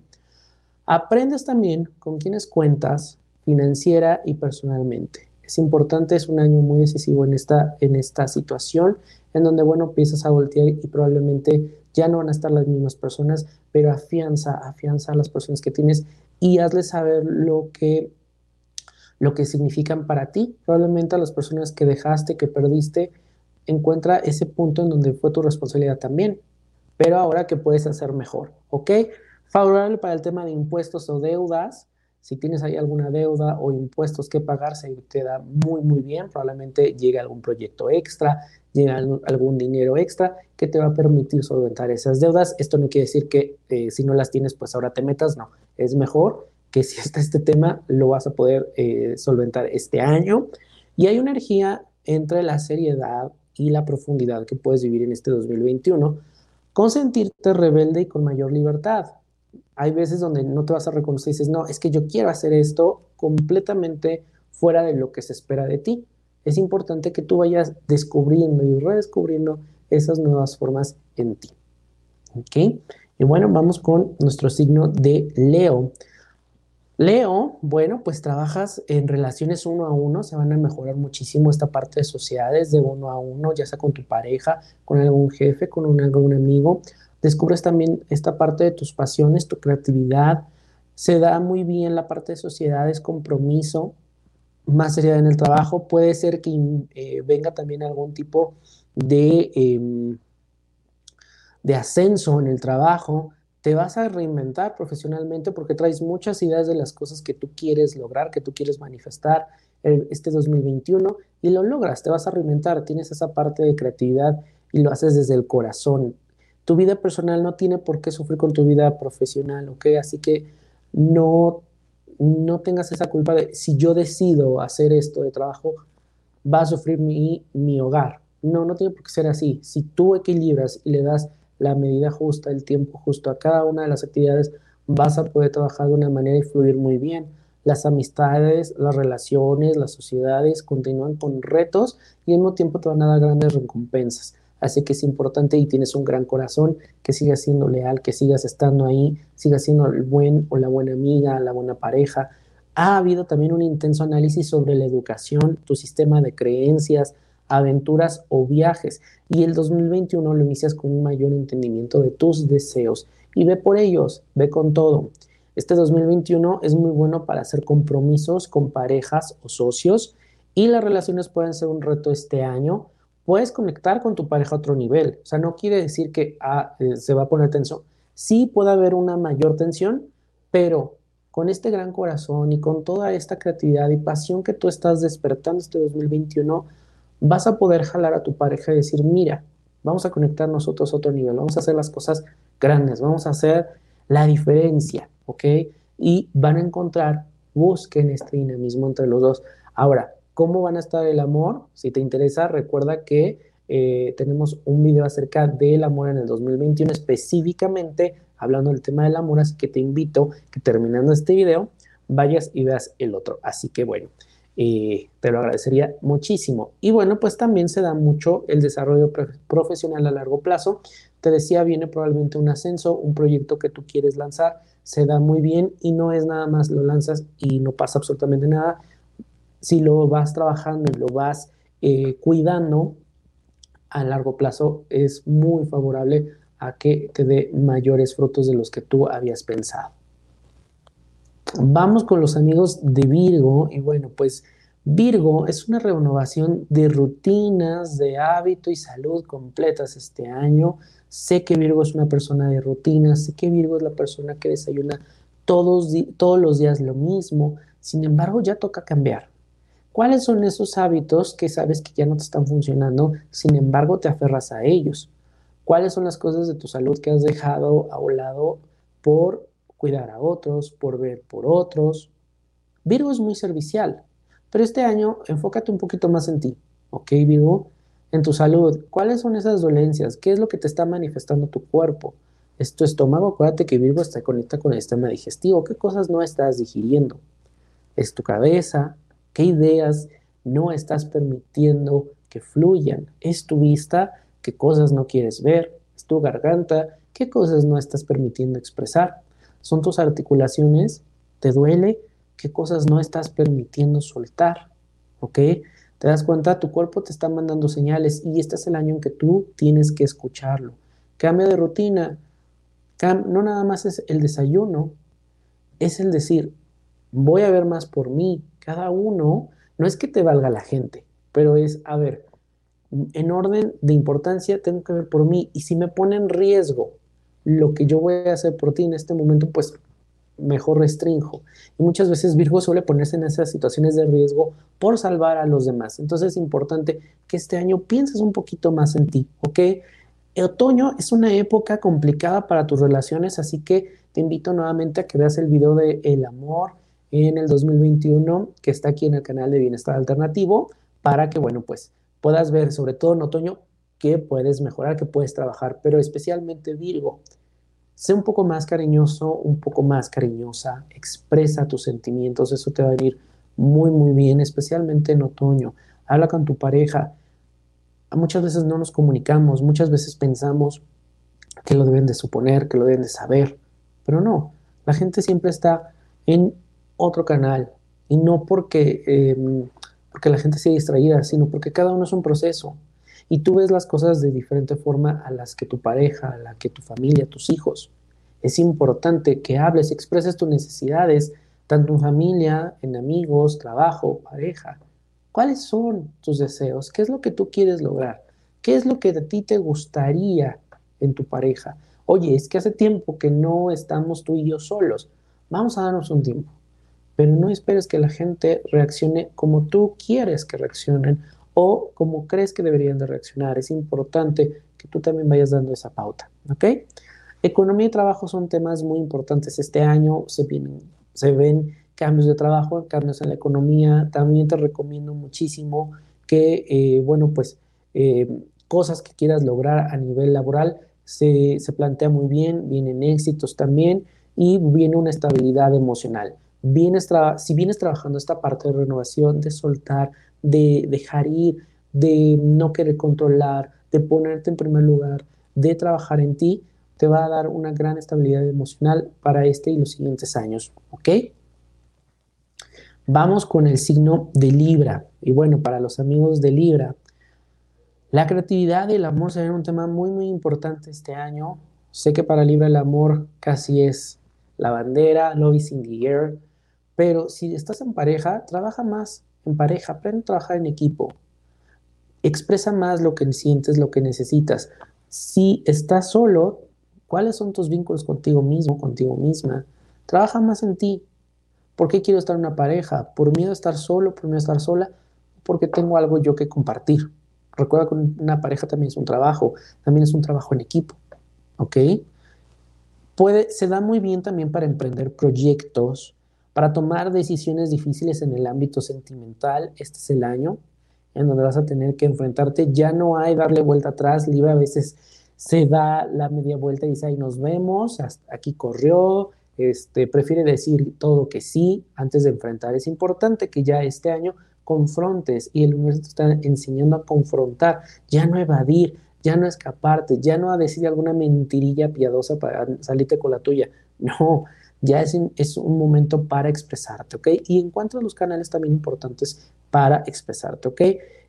Aprendes también con quienes cuentas financiera y personalmente. Es importante, es un año muy decisivo en esta, en esta situación, en donde, bueno, empiezas a voltear y probablemente ya no van a estar las mismas personas, pero afianza, afianza a las personas que tienes y hazles saber lo que, lo que significan para ti. Probablemente a las personas que dejaste, que perdiste, encuentra ese punto en donde fue tu responsabilidad también, pero ahora que puedes hacer mejor, ¿ok? Favorable para el tema de impuestos o deudas. Si tienes ahí alguna deuda o impuestos que pagar, se te da muy, muy bien. Probablemente llegue algún proyecto extra, llegue algún dinero extra que te va a permitir solventar esas deudas. Esto no quiere decir que eh, si no las tienes, pues ahora te metas. No, es mejor que si está este tema, lo vas a poder eh, solventar este año. Y hay una energía entre la seriedad y la profundidad que puedes vivir en este 2021 con sentirte rebelde y con mayor libertad hay veces donde no te vas a reconocer y dices, no, es que yo quiero hacer esto completamente fuera de lo que se espera de ti. Es importante que tú vayas descubriendo y redescubriendo esas nuevas formas en ti. ¿Ok? Y bueno, vamos con nuestro signo de Leo. Leo, bueno, pues trabajas en relaciones uno a uno, se van a mejorar muchísimo esta parte de sociedades de uno a uno, ya sea con tu pareja, con algún jefe, con un, algún amigo descubres también esta parte de tus pasiones, tu creatividad, se da muy bien la parte de sociedades, compromiso, más seriedad en el trabajo, puede ser que eh, venga también algún tipo de, em, de ascenso en el trabajo, te vas a reinventar profesionalmente porque traes muchas ideas de las cosas que tú quieres lograr, que tú quieres manifestar este 2021 y lo logras, te vas a reinventar, tienes esa parte de creatividad y lo haces desde el corazón, tu vida personal no tiene por qué sufrir con tu vida profesional, ¿ok? Así que no, no tengas esa culpa de si yo decido hacer esto de trabajo, va a sufrir mi, mi hogar. No, no tiene por qué ser así. Si tú equilibras y le das la medida justa, el tiempo justo a cada una de las actividades, vas a poder trabajar de una manera y fluir muy bien. Las amistades, las relaciones, las sociedades continúan con retos y al mismo tiempo te van a dar grandes recompensas. Así que es importante y tienes un gran corazón, que sigas siendo leal, que sigas estando ahí, sigas siendo el buen o la buena amiga, la buena pareja. Ha habido también un intenso análisis sobre la educación, tu sistema de creencias, aventuras o viajes. Y el 2021 lo inicias con un mayor entendimiento de tus deseos y ve por ellos, ve con todo. Este 2021 es muy bueno para hacer compromisos con parejas o socios y las relaciones pueden ser un reto este año puedes conectar con tu pareja a otro nivel. O sea, no quiere decir que ah, eh, se va a poner tensión. Sí puede haber una mayor tensión, pero con este gran corazón y con toda esta creatividad y pasión que tú estás despertando este 2021, vas a poder jalar a tu pareja y decir, mira, vamos a conectar nosotros a otro nivel, vamos a hacer las cosas grandes, vamos a hacer la diferencia, ¿ok? Y van a encontrar, busquen este dinamismo entre los dos. Ahora, ¿Cómo van a estar el amor? Si te interesa, recuerda que eh, tenemos un video acerca del amor en el 2021, específicamente hablando del tema del amor, así que te invito que terminando este video vayas y veas el otro. Así que bueno, eh, te lo agradecería muchísimo. Y bueno, pues también se da mucho el desarrollo profesional a largo plazo. Te decía, viene probablemente un ascenso, un proyecto que tú quieres lanzar, se da muy bien y no es nada más lo lanzas y no pasa absolutamente nada, si lo vas trabajando y lo vas eh, cuidando a largo plazo, es muy favorable a que te dé mayores frutos de los que tú habías pensado. Vamos con los amigos de Virgo y bueno, pues Virgo es una renovación de rutinas, de hábito y salud completas este año. Sé que Virgo es una persona de rutinas, sé que Virgo es la persona que desayuna todos, todos los días lo mismo. Sin embargo, ya toca cambiar. ¿Cuáles son esos hábitos que sabes que ya no te están funcionando, sin embargo te aferras a ellos? ¿Cuáles son las cosas de tu salud que has dejado a un lado por cuidar a otros, por ver por otros. Virgo es muy servicial, pero este año enfócate un poquito más en ti, ¿ok, Virgo? En tu salud. ¿Cuáles son esas dolencias? ¿Qué es lo que te está manifestando tu cuerpo? Es tu estómago. Acuérdate que Virgo está conectado con el sistema digestivo. ¿Qué cosas no estás digiriendo? Es tu cabeza. ¿Qué ideas no estás permitiendo que fluyan? Es tu vista. ¿Qué cosas no quieres ver? Es tu garganta. ¿Qué cosas no estás permitiendo expresar? Son tus articulaciones. ¿Te duele? ¿Qué cosas no estás permitiendo soltar? ¿Ok? Te das cuenta, tu cuerpo te está mandando señales y este es el año en que tú tienes que escucharlo. Cambio de rutina. no nada más es el desayuno, es el decir, voy a ver más por mí. Cada uno, no es que te valga la gente, pero es, a ver, en orden de importancia tengo que ver por mí y si me pone en riesgo lo que yo voy a hacer por ti en este momento, pues mejor restrinjo. Y muchas veces Virgo suele ponerse en esas situaciones de riesgo por salvar a los demás. Entonces es importante que este año pienses un poquito más en ti, ¿ok? El otoño es una época complicada para tus relaciones, así que te invito nuevamente a que veas el video de El amor en el 2021 que está aquí en el canal de Bienestar Alternativo para que, bueno, pues puedas ver, sobre todo en otoño, qué puedes mejorar, qué puedes trabajar, pero especialmente Virgo. Sé un poco más cariñoso, un poco más cariñosa, expresa tus sentimientos, eso te va a venir muy, muy bien, especialmente en otoño. Habla con tu pareja. Muchas veces no nos comunicamos, muchas veces pensamos que lo deben de suponer, que lo deben de saber, pero no, la gente siempre está en otro canal y no porque, em, porque la gente sea distraída, sino porque cada uno es un proceso y tú ves las cosas de diferente forma a las que tu pareja, a la que tu familia, tus hijos. Es importante que hables, expreses tus necesidades, tanto en familia, en amigos, trabajo, pareja. ¿Cuáles son tus deseos? ¿Qué es lo que tú quieres lograr? ¿Qué es lo que de ti te gustaría en tu pareja? Oye, es que hace tiempo que no estamos tú y yo solos. Vamos a darnos un tiempo. Pero no esperes que la gente reaccione como tú quieres que reaccionen o como crees que deberían de reaccionar. Es importante que tú también vayas dando esa pauta, ¿ok? Economía y trabajo son temas muy importantes. Este año se, ven cambios de trabajo, cambios en la economía. También te recomiendo muchísimo que, eh, bueno, pues eh, cosas que quieras lograr a nivel laboral se, se plantea muy bien, vienen éxitos también y viene una estabilidad emocional. Si vienes trabajando esta parte de renovación, de soltar, de dejar ir, de no querer controlar, de ponerte en primer lugar, de trabajar en ti, te va a dar una gran estabilidad emocional para este y los siguientes años, ¿ok? Vamos con el signo de Libra. Y bueno, para los amigos de Libra, la creatividad y el amor serán un tema muy, muy importante este año. Sé que para Libra el amor casi es la bandera, love is in the air, pero si estás en pareja, trabaja más en pareja, aprende a trabajar en equipo. Expresa más lo que sientes, lo que necesitas. Si estás solo, ¿cuáles son tus vínculos contigo mismo, contigo misma? Trabaja más en ti. ¿Por qué quiero estar en una pareja? ¿Por miedo a estar solo? ¿Por miedo a estar sola? Porque tengo algo yo que compartir. Recuerda que una pareja también es un trabajo, también es un trabajo en equipo. ¿Ok? Puede, se da muy bien también para emprender proyectos para tomar decisiones difíciles en el ámbito sentimental, este es el año en donde vas a tener que enfrentarte. Ya no hay darle vuelta atrás. Libre a veces se da la media vuelta y dice, ahí nos vemos, aquí corrió, este, prefiere decir todo que sí antes de enfrentar. Es importante que ya este año confrontes y el universo te está enseñando a confrontar, ya no evadir, ya no escaparte, ya no a decir alguna mentirilla piadosa para salirte con la tuya. No, ya es, un momento para expresarte, ¿ok? Y encuentras los canales también importantes para expresarte, ¿ok?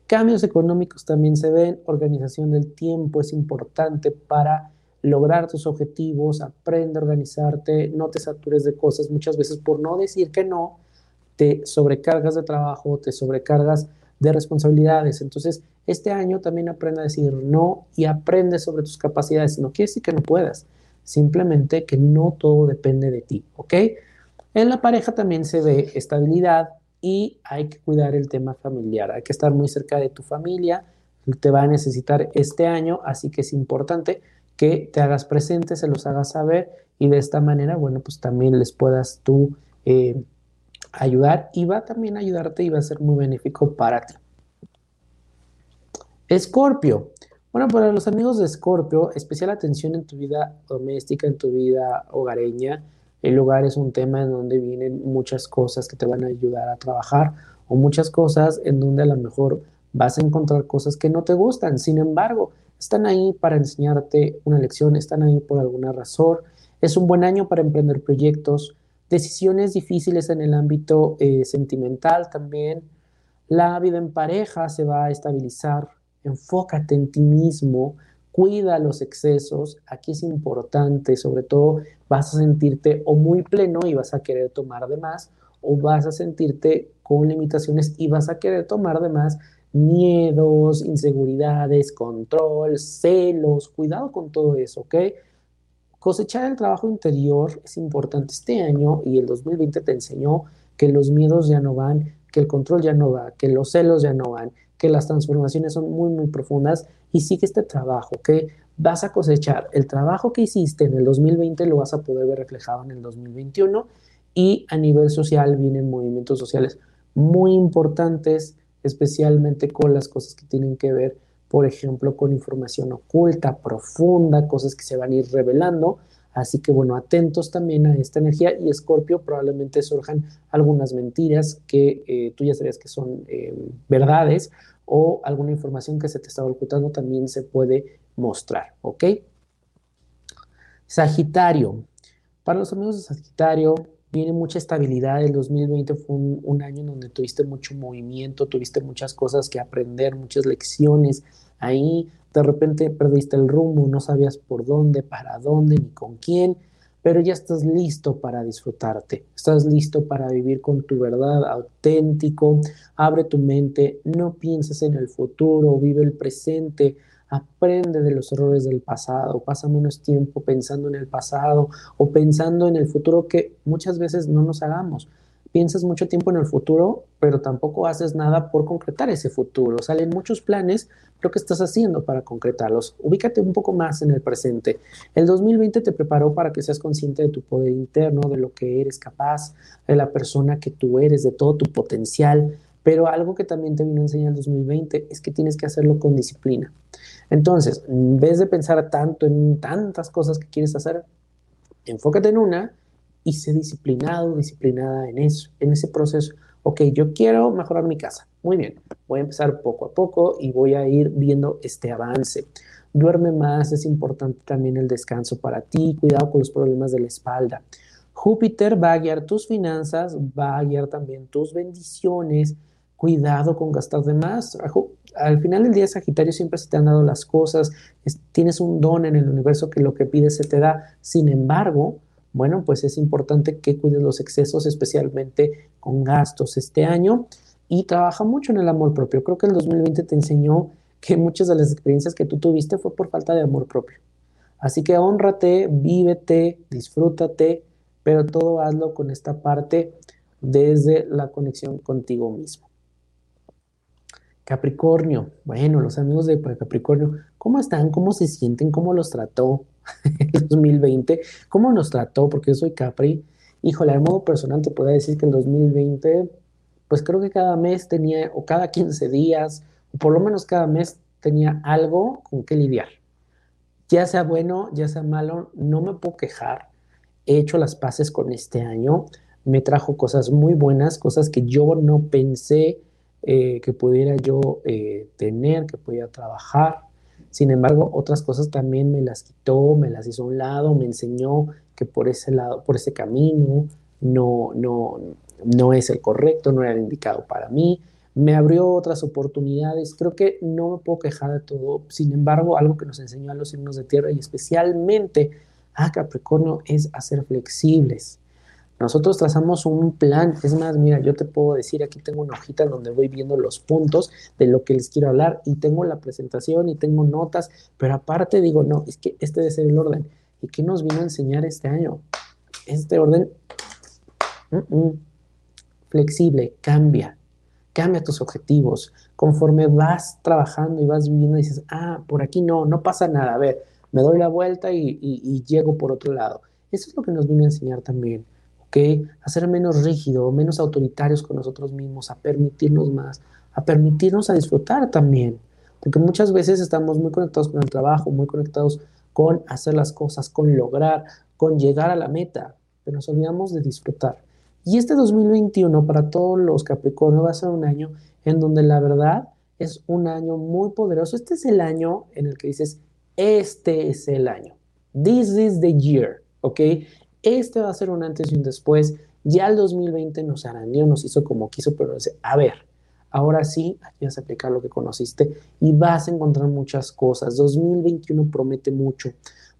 Cambios económicos también se ven, organización del tiempo es importante para lograr tus objetivos, aprende a organizarte, no te satures de cosas, muchas veces por no decir que no, te sobrecargas de trabajo, te sobrecargas de responsabilidades. Entonces, este año también aprende a decir no y aprende sobre tus capacidades. No quiere decir que no puedas, simplemente que no todo depende de ti, ¿ok? En la pareja también se ve estabilidad y hay que cuidar el tema familiar, hay que estar muy cerca de tu familia, te va a necesitar este año, así que es importante que te hagas presente, se los hagas saber y de esta manera, bueno, pues también les puedas tú eh, ayudar y va también a ayudarte y va a ser muy benéfico para ti. Escorpio. Bueno, para los amigos de Escorpio, especial atención en tu vida doméstica, en tu vida hogareña. El hogar es un tema en donde vienen muchas cosas que te van a ayudar a trabajar o muchas cosas en donde a lo mejor vas a encontrar cosas que no te gustan. Sin embargo, están ahí para enseñarte una lección, están ahí por alguna razón. Es un buen año para emprender proyectos, decisiones difíciles en el ámbito eh, sentimental también. La vida en pareja se va a estabilizar. Enfócate en ti mismo, cuida los excesos. Aquí es importante, sobre todo vas a sentirte o muy pleno y vas a querer tomar de más, o vas a sentirte con limitaciones y vas a querer tomar de más miedos, inseguridades, control, celos. Cuidado con todo eso, ¿ok? Cosechar el trabajo interior es importante este año y el 2020 te enseñó que los miedos ya no van, que el control ya no va, que los celos ya no van, que las transformaciones son muy, muy profundas y sigue este trabajo, que vas a cosechar el trabajo que hiciste en el 2020 lo vas a poder ver reflejado en el 2021 y a nivel social vienen movimientos sociales muy importantes, especialmente con las cosas que tienen que ver por ejemplo, con información oculta, profunda, cosas que se van a ir revelando. Así que bueno, atentos también a esta energía y Escorpio probablemente surjan algunas mentiras que eh, tú ya sabías que son eh, verdades o alguna información que se te estaba ocultando también se puede mostrar, ¿ok? Sagitario. Para los amigos de Sagitario, viene mucha estabilidad. El 2020 fue un, año en donde tuviste mucho movimiento, tuviste muchas cosas que aprender, muchas lecciones. Ahí de repente perdiste el rumbo, no sabías por dónde, para dónde, ni con quién, pero ya estás listo para disfrutarte, estás listo para vivir con tu verdad auténtico, abre tu mente, no pienses en el futuro, vive el presente, Aprende de los errores del pasado, pasa menos tiempo pensando en el pasado o pensando en el futuro que muchas veces no nos hagamos. Piensas mucho tiempo en el futuro, pero tampoco haces nada por concretar ese futuro. Salen muchos planes, pero ¿qué estás haciendo para concretarlos? Ubícate un poco más en el presente. El 2020 te preparó para que seas consciente de tu poder interno, de lo que eres capaz, de la persona que tú eres, de todo tu potencial. Pero algo que también te vino a enseñar el 2020 es que tienes que hacerlo con disciplina. Entonces, en vez de pensar tanto en tantas cosas que quieres hacer, enfócate en una y sé disciplinado, disciplinada en eso, en ese proceso. Ok, yo quiero mejorar mi casa. Muy bien, voy a empezar poco a poco y voy a ir viendo este avance. Duerme más, es importante también el descanso para ti, cuidado con los problemas de la espalda. Júpiter va a guiar tus finanzas, va a guiar también tus bendiciones. Cuidado con gastar de más al final del día, Sagitario, siempre se te han dado las cosas, tienes un don en el universo que lo que pides se te da. Sin embargo, bueno, pues es importante que cuides los excesos, especialmente con gastos este año, y trabaja mucho en el amor propio. Creo que el 2020 te enseñó que muchas de las experiencias que tú tuviste fue por falta de amor propio. Así que honrate, vívete, disfrútate, pero todo hazlo con esta parte desde la conexión contigo mismo. Capricornio, bueno, los amigos de Capricornio, ¿cómo están? ¿Cómo se sienten? ¿Cómo los trató el 2020? ¿Cómo nos trató? Porque yo soy Capri. Híjole, a modo personal te puedo decir que el 2020, pues creo que cada mes tenía, o cada 15 días, o por lo menos cada mes tenía algo con que lidiar. Ya sea bueno, ya sea malo, no me puedo quejar. He hecho las paces con este año. Me trajo cosas muy buenas, cosas que yo no pensé eh, que pudiera yo eh, tener, que pudiera trabajar. Sin embargo, otras cosas también me las quitó, me las hizo a un lado, me enseñó que por ese lado, por ese camino no, no, no es el correcto, no era indicado para mí. Me abrió otras oportunidades. Creo que no me puedo quejar de todo. Sin embargo, algo que nos enseñó a los signos de tierra y especialmente a Capricornio es a ser flexibles nosotros trazamos un plan, es más, mira, yo te puedo decir, aquí tengo una hojita donde voy viendo los puntos de lo que les quiero hablar y tengo la presentación y tengo notas, pero aparte digo, no, es que este debe ser el orden. ¿Y qué nos vino a enseñar este año? Este orden flexible, cambia, cambia tus objetivos. Conforme vas trabajando y vas viviendo, dices, ah, por aquí no, no pasa nada, a ver, me doy la vuelta y llego por otro lado Eso es lo que nos viene a enseñar también, ¿ok? A ser menos rígido, menos autoritarios con nosotros mismos, a permitirnos más, a permitirnos a disfrutar también. Porque muchas veces estamos muy conectados con el trabajo, muy conectados con hacer las cosas, con lograr, con llegar a la meta, pero nos olvidamos de disfrutar. Y este 2021 para todos los Capricornio va a ser un año en donde la verdad es un año muy poderoso. Este es el año en el que dices, este es el año. This is the year, ¿ok? Este va a ser un antes y un después. Ya el 2020 nos arañó, nos hizo como quiso, pero dice, a ver, ahora sí, aquí vas a aplicar lo que conociste y vas a encontrar muchas cosas. 2021 promete mucho.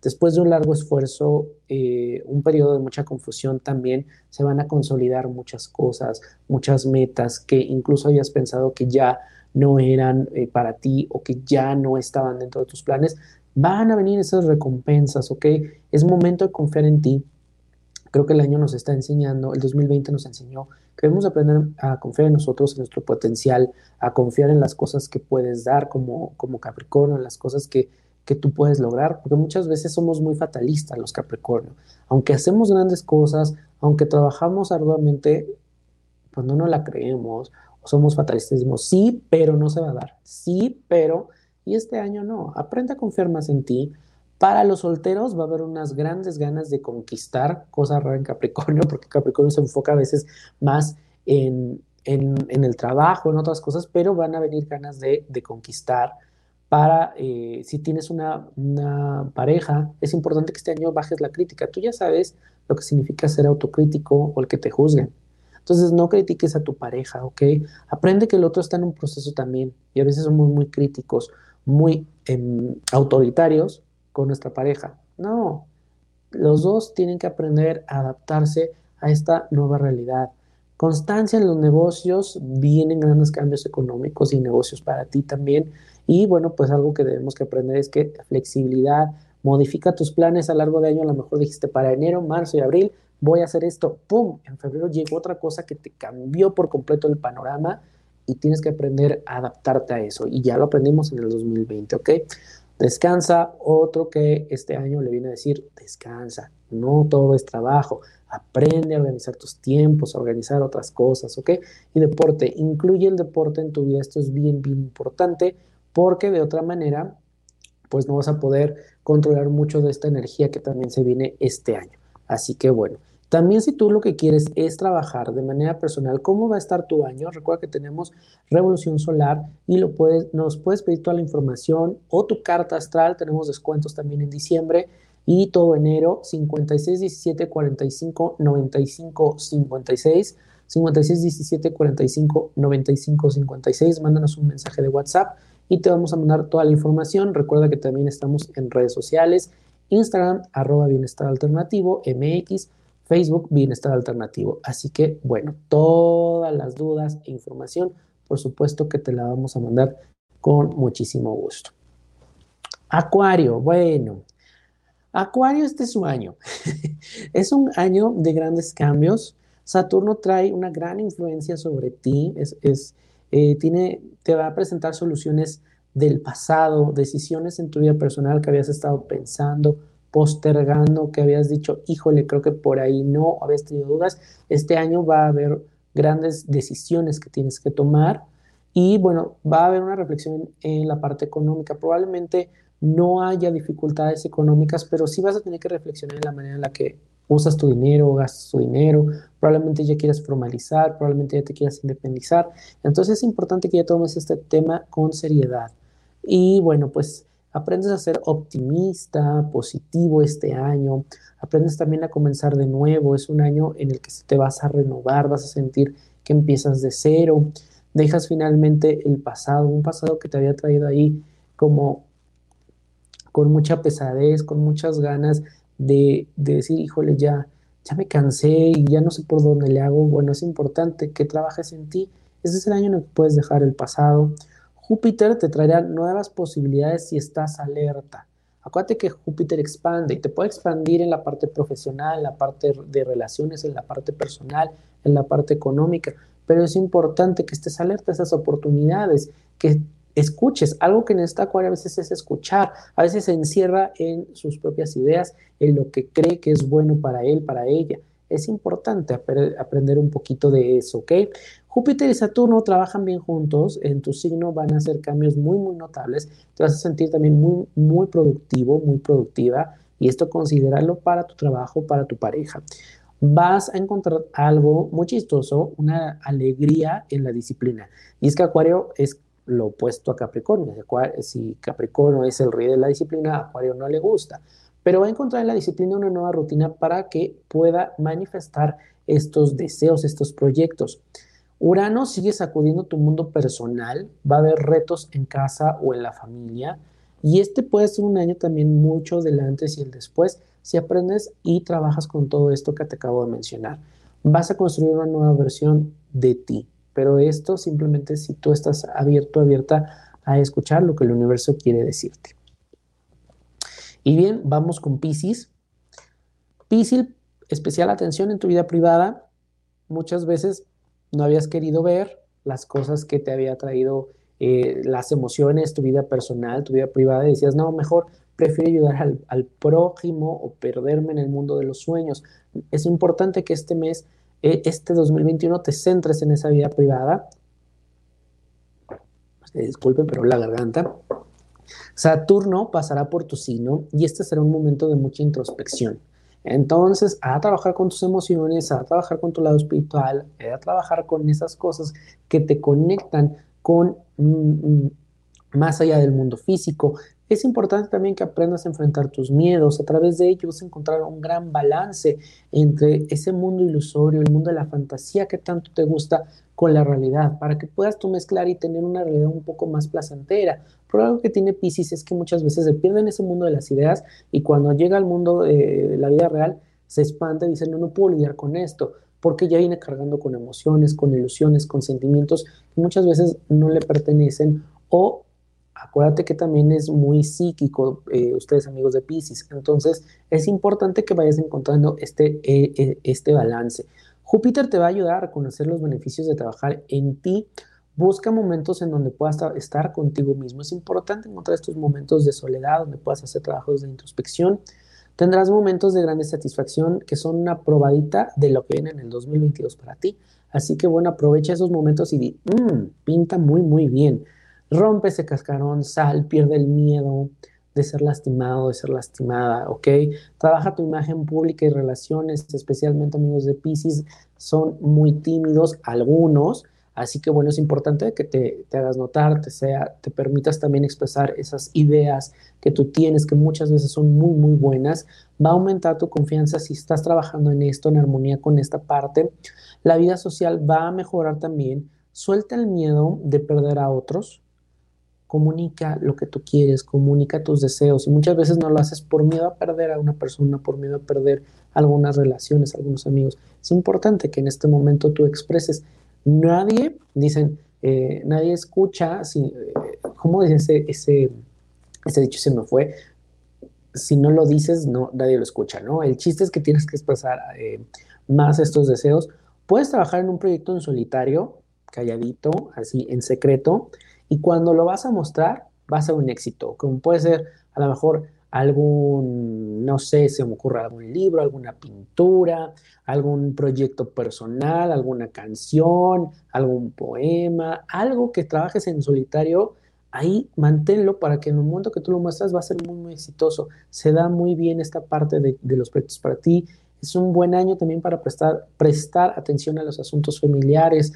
Después de un largo esfuerzo, eh, un periodo de mucha confusión también, se van a consolidar muchas cosas, muchas metas que incluso habías pensado que ya no eran eh, para ti o que ya no estaban dentro de tus planes, van a venir esas recompensas, ¿ok? Es momento de confiar en ti. Creo que el año nos está enseñando, el 2020 nos enseñó que debemos aprender a confiar en nosotros, en nuestro potencial, a confiar en las cosas que puedes dar como, como Capricornio, en las cosas que, que tú puedes lograr, porque muchas veces somos muy fatalistas los Capricornio. Aunque hacemos grandes cosas, aunque trabajamos arduamente, pues no la creemos, somos fatalistas, decimos sí, pero no se va a dar, sí, pero, y este año no, aprende a confiar más en ti. Para los solteros va a haber unas grandes ganas de conquistar, cosa rara en Capricornio, porque Capricornio se enfoca a veces más en, el trabajo, en otras cosas, pero van a venir ganas de, conquistar. Para, eh, si tienes una, una, pareja, es importante que este año bajes la crítica. Tú ya sabes lo que significa ser autocrítico o el que te juzguen. Entonces no critiques a tu pareja, ¿ok? Aprende que el otro está en un proceso también y a veces somos muy críticos, muy em, autoritarios con nuestra pareja. No, los dos tienen que aprender a adaptarse a esta nueva realidad. Constancia en los negocios, vienen grandes cambios económicos y negocios para ti también. Y bueno, pues algo que debemos que aprender es que flexibilidad, modifica tus planes a largo de año, a lo mejor dijiste para enero, marzo y abril, voy a hacer esto, ¡pum! En febrero llegó otra cosa que te cambió por completo el panorama y tienes que aprender a adaptarte a eso. Y ya lo aprendimos en el 2020, ¿ok? Descansa, otro que este año le viene a decir, descansa, no todo es trabajo, aprende a organizar tus tiempos, a organizar otras cosas, ¿ok? Y deporte, incluye el deporte en tu vida, esto es bien, bien importante, porque de otra manera, pues no vas a poder controlar mucho de esta energía que también se viene este año. Así que bueno, también si tú lo que quieres es trabajar de manera personal, ¿cómo va a estar tu año? Recuerda que tenemos Revolución Solar y lo puedes, nos puedes pedir toda la información o tu carta astral. Tenemos descuentos también en diciembre y todo enero 56 17 45 95 56 56 17 45 95 56. Mándanos un mensaje de WhatsApp y te vamos a mandar toda la información. Recuerda que también estamos en redes sociales, Instagram, arroba bienestar alternativo, MX Facebook Bienestar Alternativo. Así que, bueno, todas las dudas e información, por supuesto que te la vamos a mandar con muchísimo gusto. Acuario, bueno, Acuario este es su año. es un año de grandes cambios. Saturno trae una gran influencia sobre ti. Es, eh, tiene, te va a presentar soluciones del pasado, decisiones en tu vida personal que habías estado pensando, postergando, que habías dicho, híjole, creo que por ahí no, habías tenido dudas, este año va a haber grandes decisiones que tienes que tomar y bueno, va a haber una reflexión en la parte económica. Probablemente no haya dificultades económicas, pero sí vas a tener que reflexionar en la manera en la que usas tu dinero, gastas tu dinero, probablemente ya quieras formalizar, probablemente ya te quieras independizar. Entonces es importante que ya tomes este tema con seriedad. Y bueno, pues aprendes a ser optimista, positivo este año, aprendes también a comenzar de nuevo, es un año en el que te vas a renovar, vas a sentir que empiezas de cero, dejas finalmente el pasado, un pasado que te había traído ahí como con mucha pesadez, con muchas ganas de, decir, híjole, ya, ya me cansé y ya no sé por dónde le hago. Bueno, es importante que trabajes en ti. Este es el año en el que puedes dejar el pasado, Júpiter te traerá nuevas posibilidades si estás alerta. Acuérdate que Júpiter expande y te puede expandir en la parte profesional, en la parte de relaciones, en la parte personal, en la parte económica, pero es importante que estés alerta a esas oportunidades, que escuches. Algo que en esta Acuario a veces es escuchar, a veces se encierra en sus propias ideas, en lo que cree que es bueno para él, para ella. Es importante aprender un poquito de eso, ¿ok? Júpiter y Saturno trabajan bien juntos, en tu signo van a hacer cambios muy, muy notables, te vas a sentir también muy, muy productivo, muy productiva, y esto considéralo para tu trabajo, para tu pareja. Vas a encontrar algo muy chistoso, una alegría en la disciplina. Y es que Acuario es lo opuesto a Capricornio. Si Capricornio es el rey de la disciplina, Acuario no le gusta. Pero va a encontrar en la disciplina una nueva rutina para que pueda manifestar estos deseos, estos proyectos. Urano sigue sacudiendo tu mundo personal, va a haber retos en casa o en la familia y este puede ser un año también mucho del antes y el después si aprendes y trabajas con todo esto que te acabo de mencionar. Vas a construir una nueva versión de ti, pero esto simplemente si tú estás abierto, abierta a escuchar lo que el universo quiere decirte. Y bien, vamos con Pisces. Pisces, especial atención en tu vida privada. Muchas veces no habías querido ver las cosas que te había traído eh, las emociones, tu vida personal, tu vida privada, y decías, no, mejor prefiero ayudar al, prójimo o perderme en el mundo de los sueños. Es importante que este mes, eh, este 2021, te centres en esa vida privada. Disculpen, pero la garganta. Saturno pasará por tu signo y este será un momento de mucha introspección. Entonces, a trabajar con tus emociones, a trabajar con tu lado espiritual, a trabajar con esas cosas que te conectan con mm, mm, más allá del mundo físico. Es importante también que aprendas a enfrentar tus miedos. A través de ello vas a encontrar un gran balance entre ese mundo ilusorio, el mundo de la fantasía que tanto te gusta, con la realidad, para que puedas tú mezclar y tener una realidad un poco más placentera. Pero algo que tiene Pisces es que muchas veces se pierde en ese mundo de las ideas y cuando llega al mundo de la vida real se espanta y dice, no, no puedo lidiar con esto, porque ya viene cargando con emociones, con ilusiones, con sentimientos que muchas veces no le pertenecen o acuérdate que también es muy psíquico, eh, ustedes amigos de Pisces, entonces es importante que vayas encontrando este, eh, eh, este balance. Júpiter te va a ayudar a conocer los beneficios de trabajar en ti. Busca momentos en donde puedas estar contigo mismo. Es importante encontrar estos momentos de soledad donde puedas hacer trabajos de introspección. Tendrás momentos de grande satisfacción que son una probadita de lo que viene en el 2022 para ti. Así que bueno, aprovecha esos momentos y di, mmm, pinta muy, muy bien. Rompe ese cascarón, sal, pierde el miedo, de ser lastimado, de ser lastimada, ¿ok? Trabaja tu imagen pública y relaciones, especialmente amigos de Pisces, son muy tímidos algunos, así que bueno, es importante que te, hagas notar, te, sea, te permitas también expresar esas ideas que tú tienes, que muchas veces son muy, muy buenas. Va a aumentar tu confianza si estás trabajando en esto, en armonía con esta parte. La vida social va a mejorar también. Suelta el miedo de perder a otros, comunica lo que tú quieres, comunica tus deseos y muchas veces no lo haces por miedo a perder a una persona, por miedo a perder algunas relaciones, algunos amigos. Es importante que en este momento tú expreses. Nadie, dicen, eh, nadie escucha, si, eh, ¿cómo dice ese, ese, ese dicho se me fue? Si no lo dices, no, nadie lo escucha, ¿no? El chiste es que tienes que expresar eh, más estos deseos. Puedes trabajar en un proyecto en solitario, calladito, así, en secreto, y cuando lo vas a mostrar, va a ser un éxito, como puede ser a lo mejor algún, no sé, se me ocurre algún libro, alguna pintura, algún proyecto personal, alguna canción, algún poema, algo que trabajes en solitario, ahí manténlo para que en el momento que tú lo muestras va a ser muy, muy exitoso. Se da muy bien esta parte de, los proyectos para ti. Es un buen año también para prestar, prestar atención a los asuntos familiares,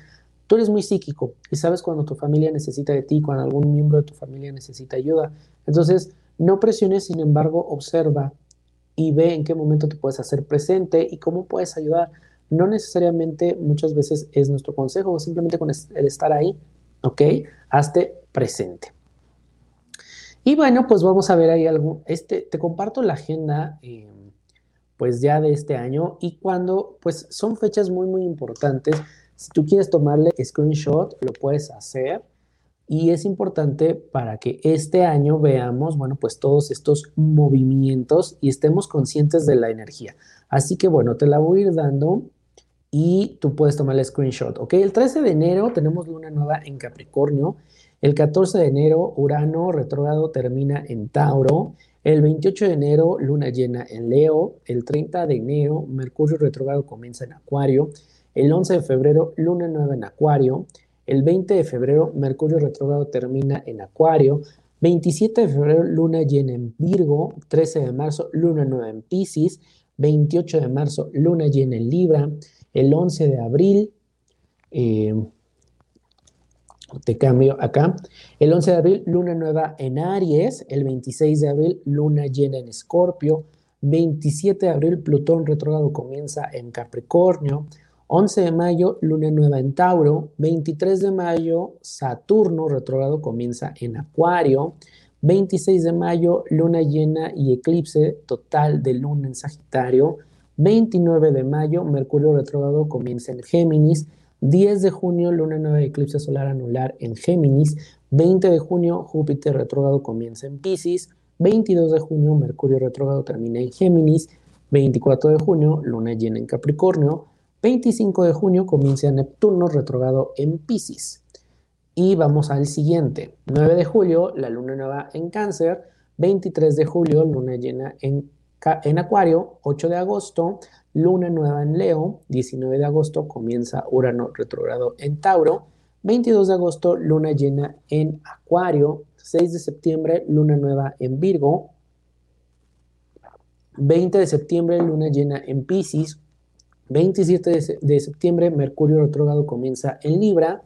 Tú eres muy psíquico y sabes cuando tu familia necesita de ti, cuando algún miembro de tu familia necesita ayuda. Entonces, no presiones, sin embargo, observa y ve en qué momento te puedes hacer presente y cómo puedes ayudar. No necesariamente muchas veces es nuestro consejo, simplemente con el estar ahí, ¿ok? Hazte presente. Y bueno, pues vamos a ver ahí algo. Este, te comparto la agenda, eh, pues ya de este año y cuando, pues son fechas muy, muy importantes si tú quieres tomarle screenshot, lo puedes hacer. Y es importante para que este año veamos, bueno, pues todos estos movimientos y estemos conscientes de la energía. Así que bueno, te la voy a ir dando y tú puedes tomar el screenshot, ¿ok? El 13 de enero tenemos luna nueva en Capricornio El 14 de enero, Urano retrógrado termina en Tauro. El 28 de enero, luna llena en Leo. El 30 de enero, Mercurio retrógrado comienza en Acuario. El 11 de febrero, luna nueva en Acuario. El 20 de febrero, Mercurio retrógrado termina en Acuario. 27 de febrero, luna llena en Virgo. 13 de marzo, luna nueva en Pisces. 28 de marzo, luna llena en Libra. El 11 de abril, eh, te cambio acá. El 11 de abril, luna nueva en Aries. El 26 de abril, luna llena en Escorpio. 27 de abril, Plutón retrógrado comienza en Capricornio. 11 de mayo, luna nueva en Tauro. 23 de mayo, Saturno retrógrado comienza en Acuario. 26 de mayo, luna llena y eclipse total de luna en Sagitario. 29 de mayo, Mercurio retrógrado comienza en Géminis. 10 de junio, luna nueva y eclipse solar anular en Géminis. 20 de junio, Júpiter retrógrado comienza en Pisces. 22 de junio, Mercurio retrógrado termina en Géminis. 24 de junio, luna llena en Capricornio. 25 de junio comienza Neptuno retrógrado en Pisces. Y vamos al siguiente. 9 de julio, la luna nueva en Cáncer. 23 de julio, luna llena en, en Acuario. 8 de agosto, luna nueva en Leo, 19 de agosto comienza Urano retrogrado en Tauro, 22 de agosto luna llena en Acuario, 6 de septiembre luna nueva en Virgo, 20 de septiembre luna llena en Pisces, 27 de, septiembre Mercurio retrógrado comienza en Libra,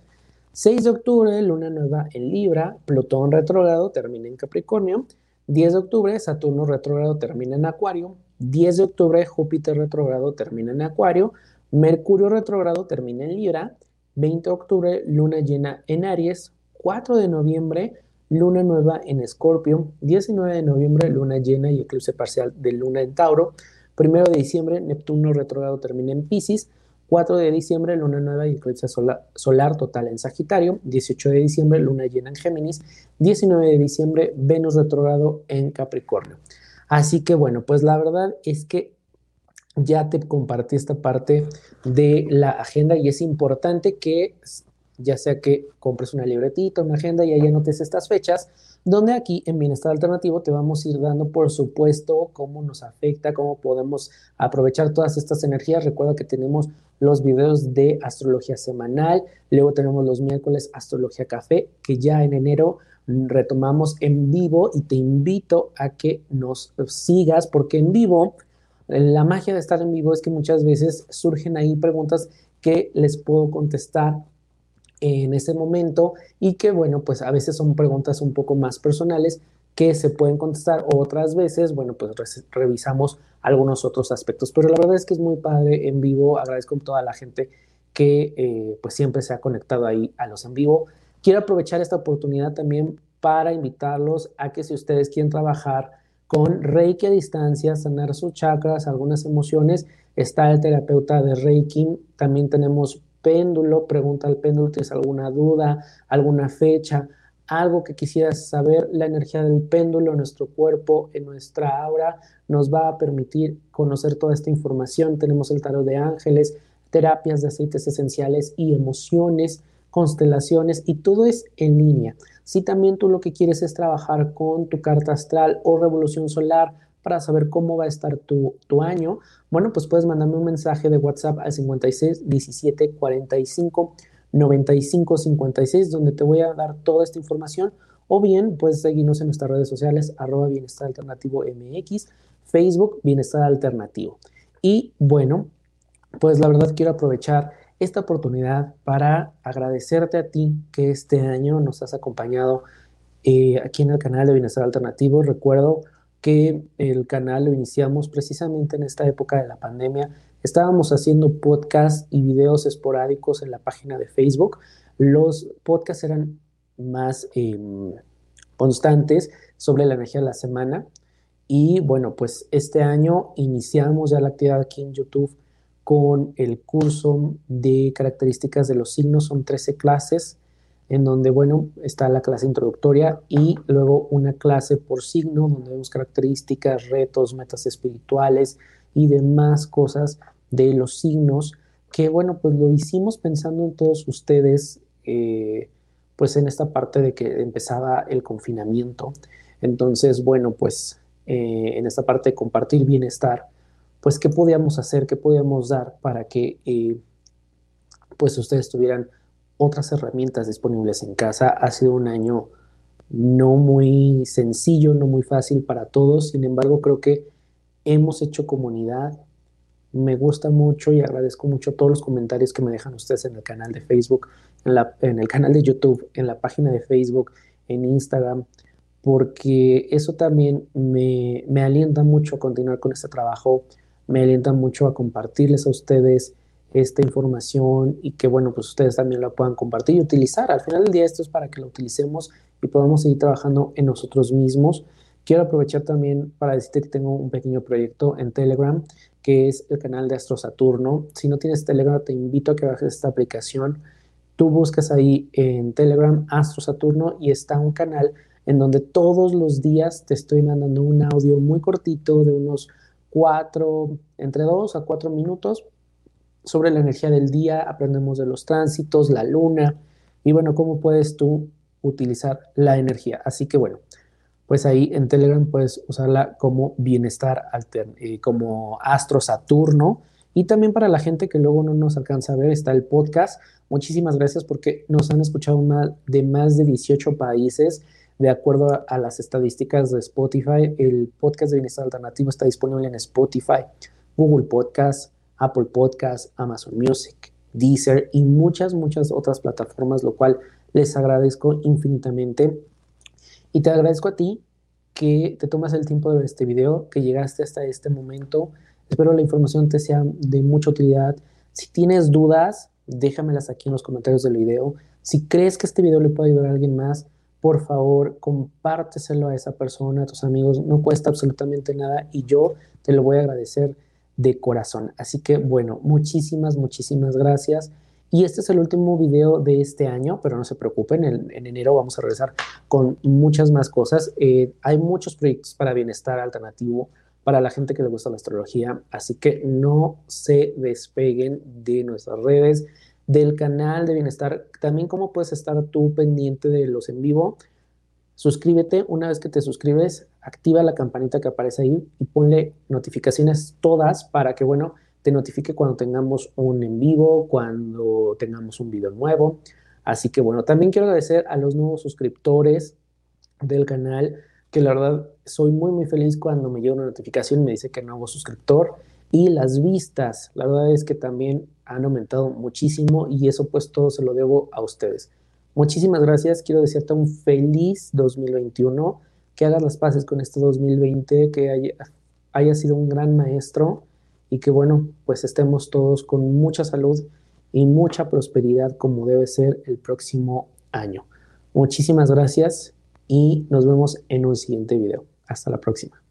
6 de octubre luna nueva en Libra, Plutón retrógrado termina en Capricornio, 10 de octubre Saturno retrógrado termina en Acuario, 10 de octubre, Júpiter retrogrado termina en Acuario, Mercurio retrogrado termina en Libra, 20 de octubre, luna llena en Aries, 4 de noviembre, luna nueva en Escorpio, 19 de noviembre, luna llena y eclipse parcial de luna en Tauro, 1 de diciembre, Neptuno retrogrado termina en Pisces, 4 de diciembre, luna nueva y eclipse solar, solar, total en Sagitario. 18 de diciembre, luna llena en Géminis. 19 de diciembre, Venus retrogrado en Capricornio. Así que bueno, pues la verdad es que ya te compartí esta parte de la agenda y es importante que ya sea que compres una libretita, una agenda y ahí anotes estas fechas, donde aquí en Bienestar Alternativo te vamos a ir dando, por supuesto, cómo nos afecta, cómo podemos aprovechar todas estas energías. Recuerda que tenemos los videos de astrología semanal, luego tenemos los miércoles astrología café, que ya en enero retomamos en vivo y te invito a que nos sigas porque en vivo, la magia de estar en vivo es que muchas veces surgen ahí preguntas que les puedo contestar en ese momento y que bueno, pues a veces son preguntas un poco más personales que se pueden contestar otras veces, bueno, pues revisamos algunos otros aspectos, pero la verdad es que es muy padre en vivo, agradezco a toda la gente que eh, pues siempre se ha conectado ahí a los en vivo. Quiero aprovechar esta oportunidad también para invitarlos a que si ustedes quieren trabajar con Reiki a distancia, sanar sus chakras, algunas emociones, está el terapeuta de Reiki, también tenemos péndulo, pregunta al péndulo, ¿tienes alguna duda, alguna fecha, algo que quisieras saber? La energía del péndulo en nuestro cuerpo, en nuestra aura, nos va a permitir conocer toda esta información. Tenemos el tarot de ángeles, terapias de aceites esenciales y emociones constelaciones y todo es en línea. Si también tú lo que quieres es trabajar con tu carta astral o revolución solar para saber cómo va a estar tu, tu año, bueno, pues puedes mandarme un mensaje de WhatsApp al 56 17 45 95 56, donde te voy a dar toda esta información. O bien puedes seguirnos en nuestras redes sociales, arroba Bienestar Alternativo MX, Facebook Bienestar Alternativo. Y bueno, pues la verdad quiero aprovechar esta oportunidad para agradecerte a ti que este año nos has acompañado eh, aquí en el canal de Bienestar Alternativo. Recuerdo que el canal lo iniciamos precisamente en esta época de la pandemia. Estábamos haciendo podcasts y videos esporádicos en la página de Facebook. Los podcasts eran más em, constantes sobre la energía de la semana. Y bueno, pues este año iniciamos ya la actividad aquí en YouTube con el curso de características de los signos. Son 13 clases en donde, bueno, está la clase introductoria y luego una clase por signo donde vemos características, retos, metas espirituales y demás cosas de los signos que, bueno, pues lo hicimos pensando en todos ustedes, eh, pues en esta parte de que empezaba el confinamiento. Entonces, bueno, pues eh, en esta parte de compartir bienestar, pues qué podíamos hacer, qué podíamos dar para que eh, pues ustedes tuvieran otras herramientas disponibles en casa. Ha sido un año no muy sencillo, no muy fácil para todos, sin embargo creo que hemos hecho comunidad. Me gusta mucho y agradezco mucho todos los comentarios que me dejan ustedes en el canal de Facebook, en, la, en el canal de YouTube, en la página de Facebook, en Instagram, porque eso también me, me alienta mucho a continuar con este trabajo, me alienta mucho a compartirles a ustedes esta información y que, bueno, pues ustedes también la puedan compartir y utilizar. Al final del día esto es para que lo utilicemos y podamos seguir trabajando en nosotros mismos. Quiero aprovechar también para decirte que tengo un pequeño proyecto en Telegram que es el canal de Astro Saturno. Si no tienes Telegram, te invito a que bajes esta aplicación. Tú buscas ahí en Telegram Astro Saturno y está un canal en donde todos los días te estoy mandando un audio muy cortito de unos cuatro, entre dos a cuatro minutos sobre la energía del día, aprendemos de los tránsitos, la luna y bueno, cómo puedes tú utilizar la energía. Así que bueno, pues ahí en Telegram puedes usarla como bienestar alterno, eh, como astro Saturno. Y también para la gente que luego no nos alcanza a ver, está el podcast. Muchísimas gracias porque nos han escuchado de más de 18 países. De acuerdo a, a las estadísticas de Spotify, el podcast de Bienestar Alternativo está disponible en Spotify, Google Podcast, Apple Podcast, Amazon Music, Deezer y muchas, muchas otras plataformas, lo cual les agradezco infinitamente. Y te agradezco a ti que te tomas el tiempo de ver este video, que llegaste hasta este momento. Espero la información te sea de mucha utilidad. Si tienes dudas, déjamelas aquí en los comentarios del video. Si crees que este video le puede ayudar a alguien más, por favor, compárteselo a esa persona, a tus amigos. No cuesta absolutamente nada y yo te lo voy a agradecer de corazón. Así que bueno, muchísimas, muchísimas gracias. Y este es el último video de este año, pero no se preocupen, en, enero vamos a regresar con muchas más cosas. Eh, hay muchos proyectos para bienestar alternativo para la gente que le gusta la astrología, así que no se despeguen de nuestras redes, del canal de bienestar. También cómo puedes estar tú pendiente de los en vivo. Suscríbete, una vez que te suscribes, activa la campanita que aparece ahí y ponle notificaciones todas para que, bueno, te notifique cuando tengamos un en vivo, cuando tengamos un video nuevo. Así que bueno, también quiero agradecer a los nuevos suscriptores del canal, que la verdad soy muy muy feliz cuando me llega una notificación y me dice que nuevo suscriptor. Y las vistas, la verdad es que también han aumentado muchísimo y eso pues todo se lo debo a ustedes. Muchísimas gracias, quiero desearte un feliz 2021 que hagas las paces con este 2020, que haya, sido un gran maestro y que bueno, pues estemos todos con mucha salud y mucha prosperidad como debe ser el próximo año. Muchísimas gracias y nos vemos en un siguiente video. Hasta la próxima.